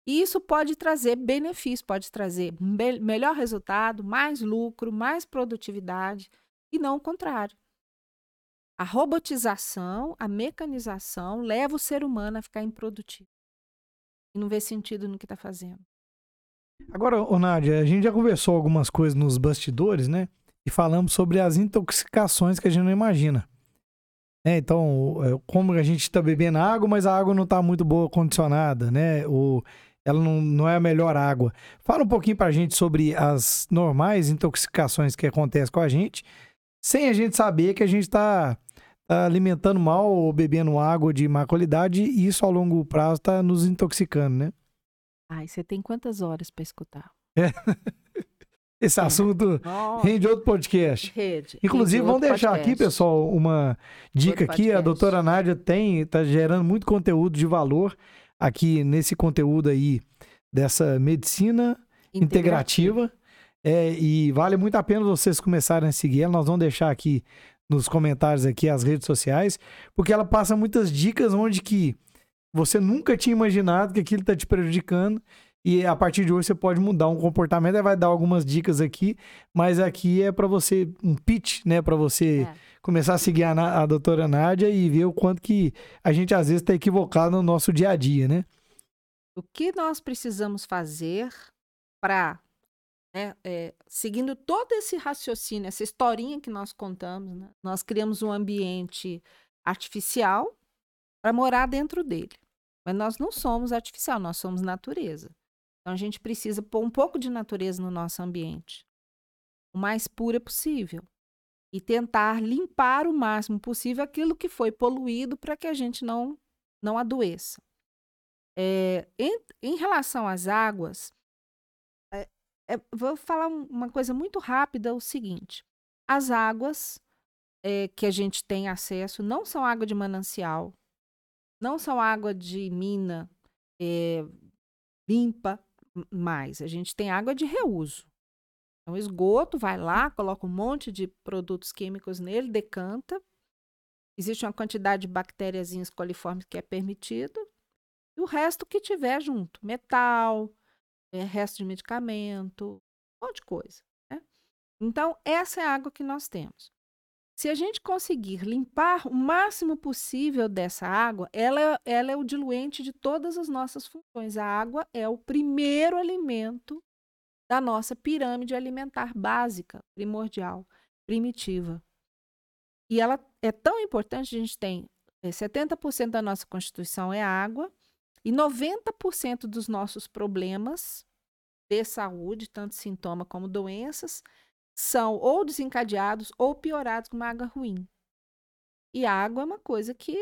e isso pode trazer benefício, pode trazer me melhor resultado, mais lucro, mais produtividade, e não o contrário. A robotização, a mecanização leva o ser humano a ficar improdutivo. E não vê sentido no que está fazendo. Agora, Nádia, a gente já conversou algumas coisas nos bastidores, né? E falamos sobre as intoxicações que a gente não imagina. É, então, é, como a gente está bebendo água, mas a água não está muito boa condicionada, né? Ou ela não, não é a melhor água. Fala um pouquinho para a gente sobre as normais intoxicações que acontecem com a gente, sem a gente saber que a gente está tá alimentando mal ou bebendo água de má qualidade e isso ao longo prazo está nos intoxicando, né? Ai, você tem quantas horas para escutar? É. Esse assunto Nossa, rende outro podcast. rede. Inclusive, rende vamos deixar aqui, podcast. pessoal, uma dica Outro aqui. A doutora Nádia tem, tá gerando muito conteúdo de valor aqui nesse conteúdo aí dessa medicina integrativa. É, e vale muito a pena vocês começarem a seguir ela. Nós vamos deixar aqui nos comentários aqui as redes sociais, porque ela passa muitas dicas onde que você nunca tinha imaginado que aquilo está te prejudicando e a partir de hoje você pode mudar um comportamento. Ela vai dar algumas dicas aqui, mas aqui é para você um pitch, né, para você É. começar a seguir a, a doutora Nádia e ver o quanto que a gente às vezes está equivocado no nosso dia a dia, né? O que nós precisamos fazer para, seguindo todo esse raciocínio, essa historinha que nós contamos, né, nós criamos um ambiente artificial para morar dentro dele. Mas nós não somos artificial, nós somos natureza. Então a gente precisa pôr um pouco de natureza no nosso ambiente, o mais pura possível. E tentar limpar o máximo possível aquilo que foi poluído para que a gente não, não adoeça. É, em, em relação às águas, é, é, vou falar um- uma coisa muito rápida: o seguinte. As águas é, que a gente tem acesso não são água de manancial, não são água de mina é, limpa mais. A gente tem água de reuso. Então, esgoto vai lá, coloca um monte de produtos químicos nele, decanta existe uma quantidade de bactérias coliformes que é permitido, e o resto que tiver junto, metal, é, resto de medicamento, um monte de coisa. Né? Então, essa é a água que nós temos. Se a gente conseguir limpar o máximo possível dessa água, ela, ela é o diluente de todas as nossas funções. A água é o primeiro alimento da nossa pirâmide alimentar básica, primordial, primitiva. E ela é tão importante, a gente tem 70% é, da nossa constituição é água e 90% dos nossos problemas de saúde, tanto sintoma como doenças, são ou desencadeados ou piorados com uma água ruim. E a água é uma coisa que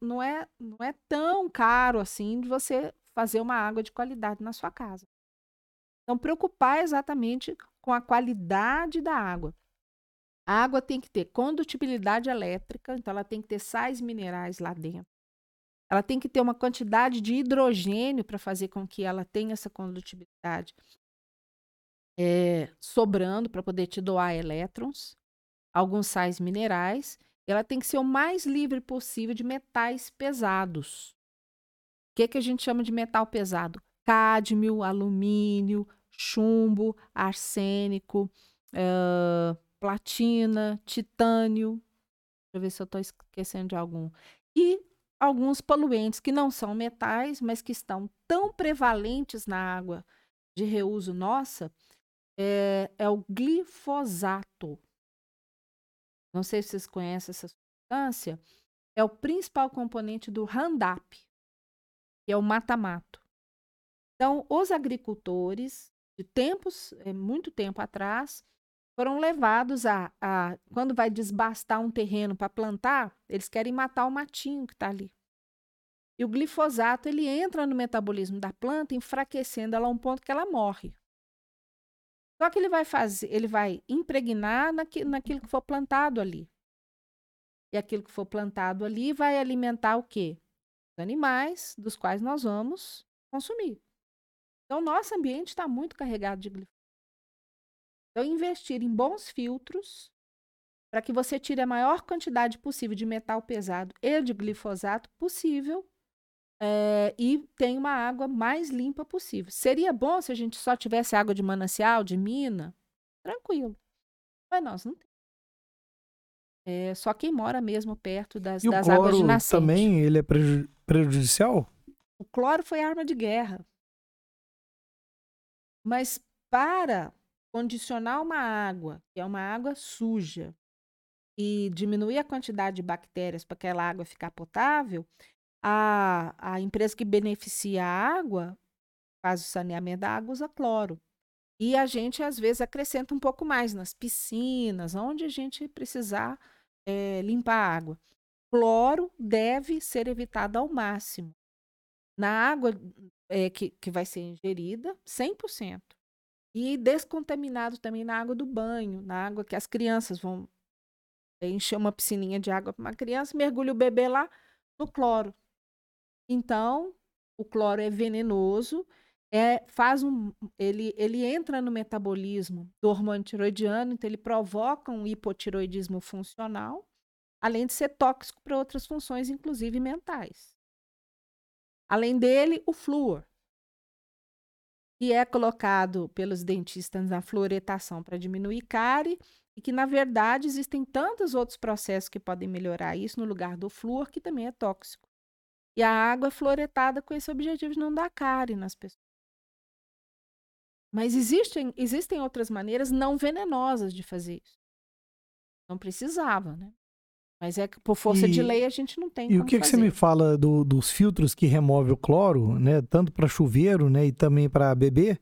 não é, não é tão caro assim de você fazer uma água de qualidade na sua casa. Então, preocupar exatamente com a qualidade da água. A água tem que ter condutibilidade elétrica, então ela tem que ter sais minerais lá dentro. Ela tem que ter uma quantidade de hidrogênio para fazer com que ela tenha essa condutibilidade é, sobrando para poder te doar elétrons, alguns sais minerais. Ela tem que ser o mais livre possível de metais pesados. O que, que a gente chama de metal pesado? Cádmio, alumínio, chumbo, arsênico, uh, platina, titânio. Deixa eu ver se eu estou esquecendo de algum. E alguns poluentes que não são metais, mas que estão tão prevalentes na água de reuso nossa, é, é o glifosato. Não sei se vocês conhecem essa substância. É o principal componente do Roundup, que é o mata-mato. Então, os agricultores, de tempos, é, muito tempo atrás, foram levados a, a quando vai desbastar um terreno para plantar, eles querem matar o matinho que está ali. E o glifosato ele entra no metabolismo da planta, enfraquecendo ela a um ponto que ela morre. Só que ele vai fazer, ele vai impregnar naqui, naquilo que for plantado ali. E aquilo que for plantado ali vai alimentar o quê? Os animais dos quais nós vamos consumir. Então, nosso ambiente está muito carregado de glifosato. Então, investir em bons filtros para que você tire a maior quantidade possível de metal pesado e de glifosato possível é, e tem uma água mais limpa possível. Seria bom se a gente só tivesse água de manancial, de mina, tranquilo. Mas nós não temos. É só quem mora mesmo perto das, e das o cloro águas de nascente. também ele é prejudicial? O cloro foi arma de guerra. Mas para condicionar uma água, que é uma água suja, e diminuir a quantidade de bactérias para aquela água ficar potável, a, a empresa que beneficia a água faz o saneamento da água, usa cloro. E a gente, às vezes, acrescenta um pouco mais nas piscinas, onde a gente precisar é, limpar a água. Cloro deve ser evitado ao máximo. Na água é, que, que vai ser ingerida, 100%. E descontaminado também na água do banho, na água que as crianças vão encher uma piscininha de água para uma criança, mergulha o bebê lá no cloro. Então, o cloro é venenoso, é, faz um, ele, ele entra no metabolismo do hormônio tiroidiano, então ele provoca um hipotiroidismo funcional, além de ser tóxico para outras funções, inclusive mentais. Além dele, o flúor, que é colocado pelos dentistas na fluoretação para diminuir cárie, e que, na verdade, existem tantos outros processos que podem melhorar isso no lugar do flúor, que também é tóxico. E a água é fluoretada com esse objetivo de não dar cárie nas pessoas. Mas existem, existem outras maneiras não venenosas de fazer isso. Não precisava, né? Mas é que por força e, de lei a gente não tem E o que, que você me fala do, dos filtros que remove o cloro, né? Tanto para chuveiro, né? E também para beber,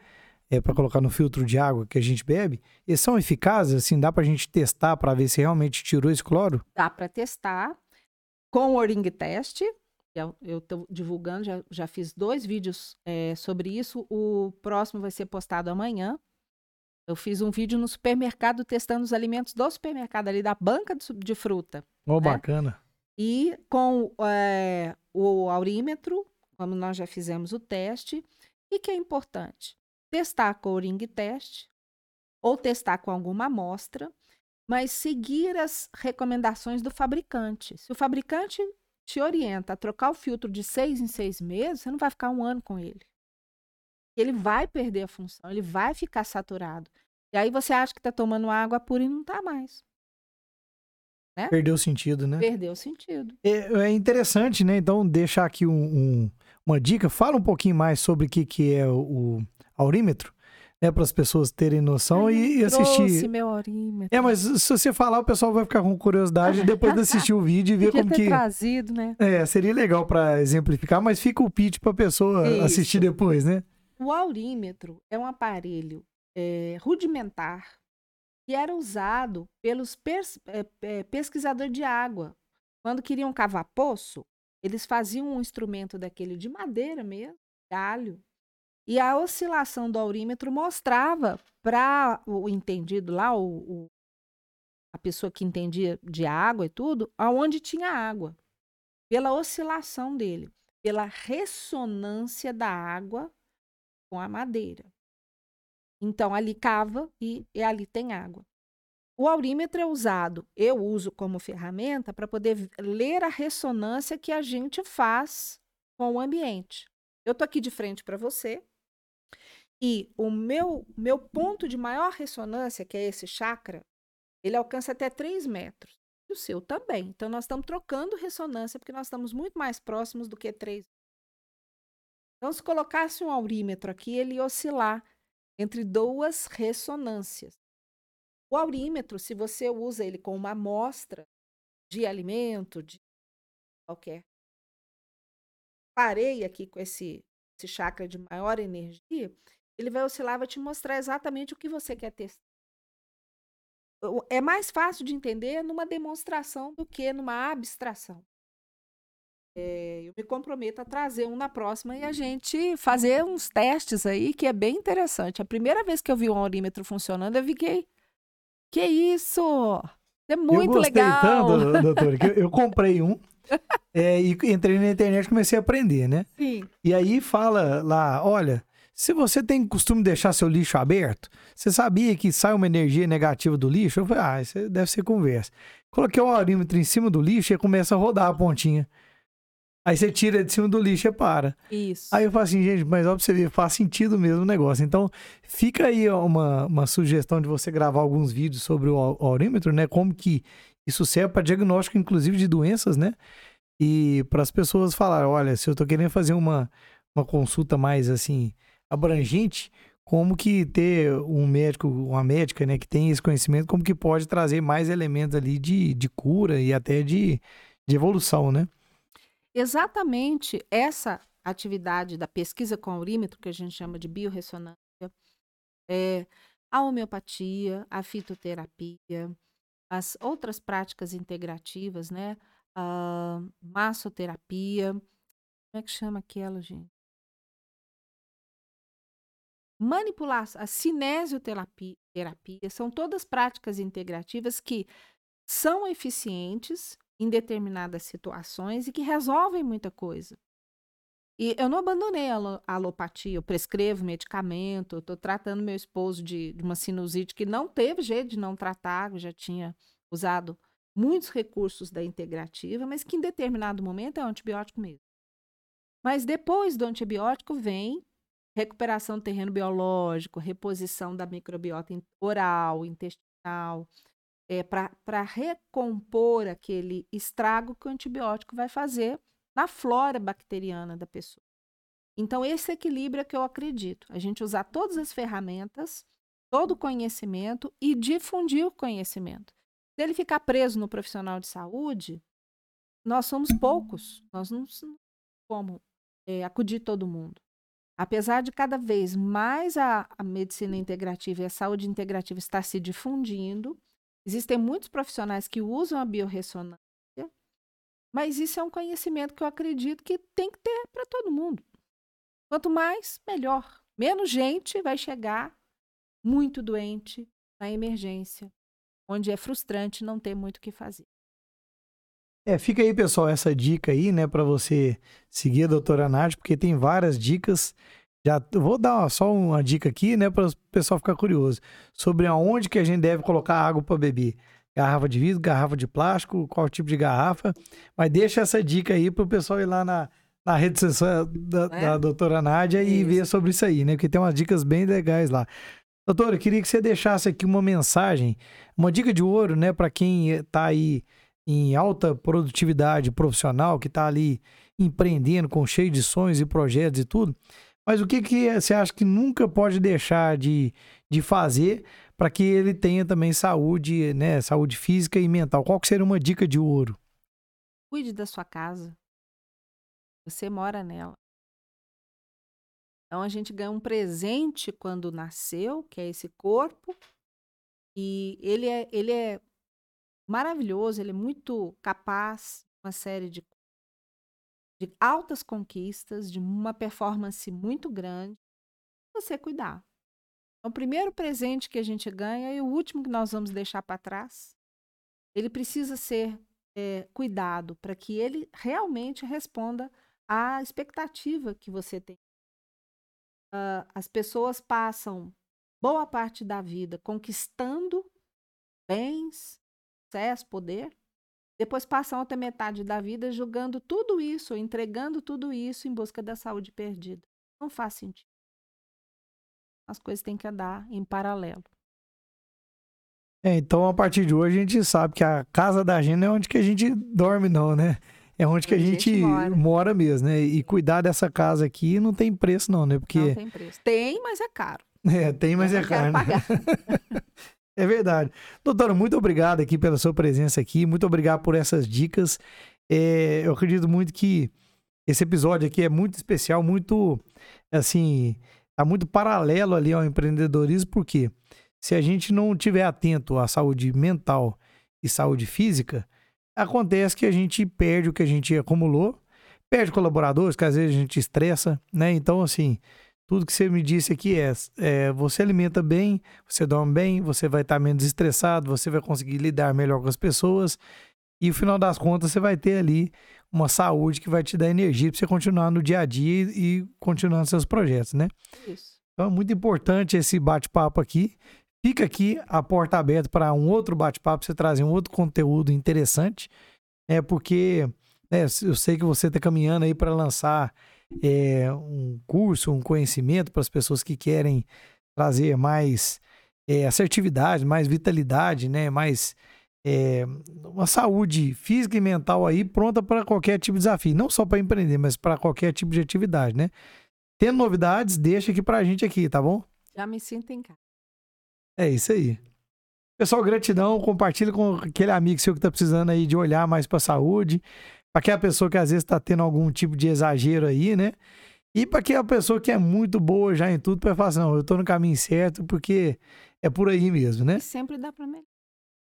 é para colocar no filtro de água que a gente bebe. Eles são eficazes? Assim, dá para a gente testar para ver se realmente tirou esse cloro? Dá para testar com o Ring Test, eu estou divulgando, já, já fiz dois vídeos é, sobre isso. O próximo vai ser postado amanhã. Eu fiz um vídeo no supermercado testando os alimentos do supermercado ali, da banca de, de fruta. Oh, né? bacana. E com é, o aurímetro, como nós já fizemos o teste. E que é importante? Testar com o ring test ou testar com alguma amostra mas seguir as recomendações do fabricante. Se o fabricante te orienta a trocar o filtro de seis em seis meses, você não vai ficar um ano com ele. Ele vai perder a função, ele vai ficar saturado. E aí você acha que está tomando água pura e não está mais. Né? Perdeu o sentido, né? Perdeu o sentido. É, é interessante, né? Então, deixar aqui um, um, uma dica. Fala um pouquinho mais sobre o que, que é o, o aurímetro né, para as pessoas terem noção e, e assistir. meu aurímetro. É, mas se você falar, o pessoal vai ficar com curiosidade depois de assistir o vídeo e ver Podia como ter que. trazido, né? É, seria legal para exemplificar, mas fica o pitch para a pessoa Isso. assistir depois, né? O aurímetro é um aparelho é, rudimentar que era usado pelos é, é, pesquisadores de água. Quando queriam cavar poço, eles faziam um instrumento daquele de madeira mesmo, galho, e a oscilação do aurímetro mostrava para o entendido lá, o, o- a pessoa que entendia de água e tudo, aonde tinha água. Pela oscilação dele, pela ressonância da água com a madeira. Então, ali cava e, e ali tem água. O aurímetro é usado, eu uso como ferramenta para poder ler a ressonância que a gente faz com o ambiente. Eu estou aqui de frente para você e o meu, meu ponto de maior ressonância, que é esse chakra, ele alcança até 3 metros. E o seu também. Então, nós estamos trocando ressonância porque nós estamos muito mais próximos do que 3 então, se colocasse um aurímetro aqui, ele ia oscilar entre duas ressonâncias. O aurímetro, se você usa ele com uma amostra de alimento, de qualquer. Parei aqui com esse, esse chakra de maior energia, ele vai oscilar, vai te mostrar exatamente o que você quer testar. É mais fácil de entender numa demonstração do que numa abstração. É, eu me comprometo a trazer um na próxima e a gente fazer uns testes aí, que é bem interessante. A primeira vez que eu vi um aurímetro funcionando, eu fiquei. Que isso? É muito eu gostei legal. tanto, doutora, que eu, eu comprei um é, e entrei na internet e comecei a aprender, né? Sim. E aí fala lá, olha, se você tem costume de deixar seu lixo aberto, você sabia que sai uma energia negativa do lixo? Eu falei, ah, isso deve ser conversa. Coloquei o aurímetro em cima do lixo e começa a rodar a pontinha. Aí você tira de cima do lixo e para. Isso. Aí eu falo assim, gente, mas ó, pra você ver, faz sentido mesmo o negócio. Então, fica aí uma, uma sugestão de você gravar alguns vídeos sobre o au- aurímetro, né? Como que isso serve para diagnóstico, inclusive, de doenças, né? E para as pessoas falarem, olha, se eu tô querendo fazer uma, uma consulta mais, assim, abrangente, como que ter um médico, uma médica, né, que tem esse conhecimento, como que pode trazer mais elementos ali de, de cura e até de, de evolução, né? Exatamente essa atividade da pesquisa com aurímetro, que a gente chama de biorressonância, é a homeopatia, a fitoterapia, as outras práticas integrativas, né? A massoterapia. Como é que chama aquela, gente? Manipulação, a cinesioterapia, terapia, são todas práticas integrativas que são eficientes em determinadas situações e que resolvem muita coisa. E eu não abandonei a alo- a alopatia, eu prescrevo medicamento, estou tratando meu esposo de, de uma sinusite que não teve jeito de não tratar, eu já tinha usado muitos recursos da integrativa, mas que em determinado momento é um antibiótico mesmo. Mas depois do antibiótico vem recuperação do terreno biológico, reposição da microbiota oral, intestinal, é, para recompor aquele estrago que o antibiótico vai fazer na flora bacteriana da pessoa. Então, esse equilíbrio é que eu acredito. A gente usar todas as ferramentas, todo o conhecimento e difundir o conhecimento. Se ele ficar preso no profissional de saúde, nós somos poucos, nós não como é, acudir todo mundo. Apesar de cada vez mais a, a medicina integrativa e a saúde integrativa estar se difundindo, existem muitos profissionais que usam a biorressonância, mas isso é um conhecimento que eu acredito que tem que ter para todo mundo. Quanto mais, melhor. Menos gente vai chegar muito doente na emergência, onde é frustrante não ter muito o que fazer. É, fica aí, pessoal, essa dica aí, né, para você seguir a doutora Nath, porque tem várias dicas. Já vou dar só uma dica aqui, né, para o pessoal ficar curioso sobre aonde que a gente deve colocar água para beber. garrafa de vidro, garrafa de plástico, qual tipo de garrafa. Mas deixa essa dica aí pro pessoal ir lá na, na rede social da, é? da doutora Nádia isso. e ver sobre isso aí, né? Porque tem umas dicas bem legais lá. Doutora, eu queria que você deixasse aqui uma mensagem, uma dica de ouro, né, para quem está aí em alta produtividade profissional, que está ali empreendendo com cheio de sonhos e projetos e tudo. Mas o que, que você acha que nunca pode deixar de, de fazer para que ele tenha também saúde, né, saúde física e mental? Qual que seria uma dica de ouro? Cuide da sua casa. Você mora nela. Então a gente ganha um presente quando nasceu, que é esse corpo, e ele é, ele é maravilhoso, ele é muito capaz, uma série de, de altas conquistas, de uma performance muito grande, você cuidar. Então, o primeiro presente que a gente ganha e o último que nós vamos deixar para trás, ele precisa ser é, cuidado para que ele realmente responda à expectativa que você tem uh, as pessoas passam boa parte da vida conquistando bens, sucesso, poder, depois passam outra metade da vida jogando tudo isso, entregando tudo isso em busca da saúde perdida. Não faz sentido. As coisas têm que andar em paralelo. É, então, a partir de hoje, a gente sabe que a casa da gente não é onde que a gente dorme, não, né? é onde que a gente, gente mora. mora. mesmo, né? E cuidar dessa casa aqui não tem preço, não, né? Porque... Não tem preço. Tem, mas é caro. É, tem, mas Eu é caro. Né? é verdade. Doutora, muito obrigado aqui pela sua presença aqui. Muito obrigado por essas dicas. É, eu acredito muito que esse episódio aqui é muito especial, muito, assim, tá muito paralelo ali ao empreendedorismo, porque se a gente não tiver atento à saúde mental e saúde física, Acontece que a gente perde o que a gente acumulou, perde colaboradores, que às vezes a gente estressa, né? Então, assim, tudo que você me disse aqui é, é você alimenta bem, você dorme bem, você vai estar menos estressado, você vai conseguir lidar melhor com as pessoas e no final das contas você vai ter ali uma saúde que vai te dar energia para você continuar no dia a dia e, e continuando seus projetos, né? Isso. Então é muito importante esse bate-papo aqui. Fica aqui a porta aberta para um outro bate-papo, você trazer um outro conteúdo interessante, é porque né, eu sei que você está caminhando aí para lançar é, um curso, um conhecimento para as pessoas que querem trazer mais é, assertividade, mais vitalidade, né, mais é, uma saúde física e mental aí pronta para qualquer tipo de desafio, não só para empreender, mas para qualquer tipo de atividade, né? Tendo novidades, deixa aqui para a gente aqui, tá bom? Já me sinto em casa. É isso aí. Pessoal, gratidão. Compartilha com aquele amigo seu que está precisando aí de olhar mais para a saúde. Para aquela pessoa que às vezes está tendo algum tipo de exagero aí, né? E para aquela pessoa que é muito boa já em tudo, para falar assim, não, eu estou no caminho certo porque é por aí mesmo, né? E sempre dá para melhorar.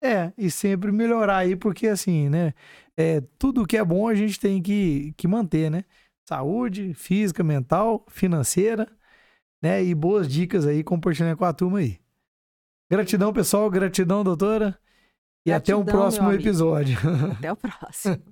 É, e sempre melhorar aí, porque assim, né? É, tudo que é bom a gente tem que, que manter, né? Saúde, física, mental, financeira, né? E boas dicas aí compartilhando com a turma aí. Gratidão, pessoal. Gratidão, doutora. E gratidão, até o próximo episódio. Até o próximo.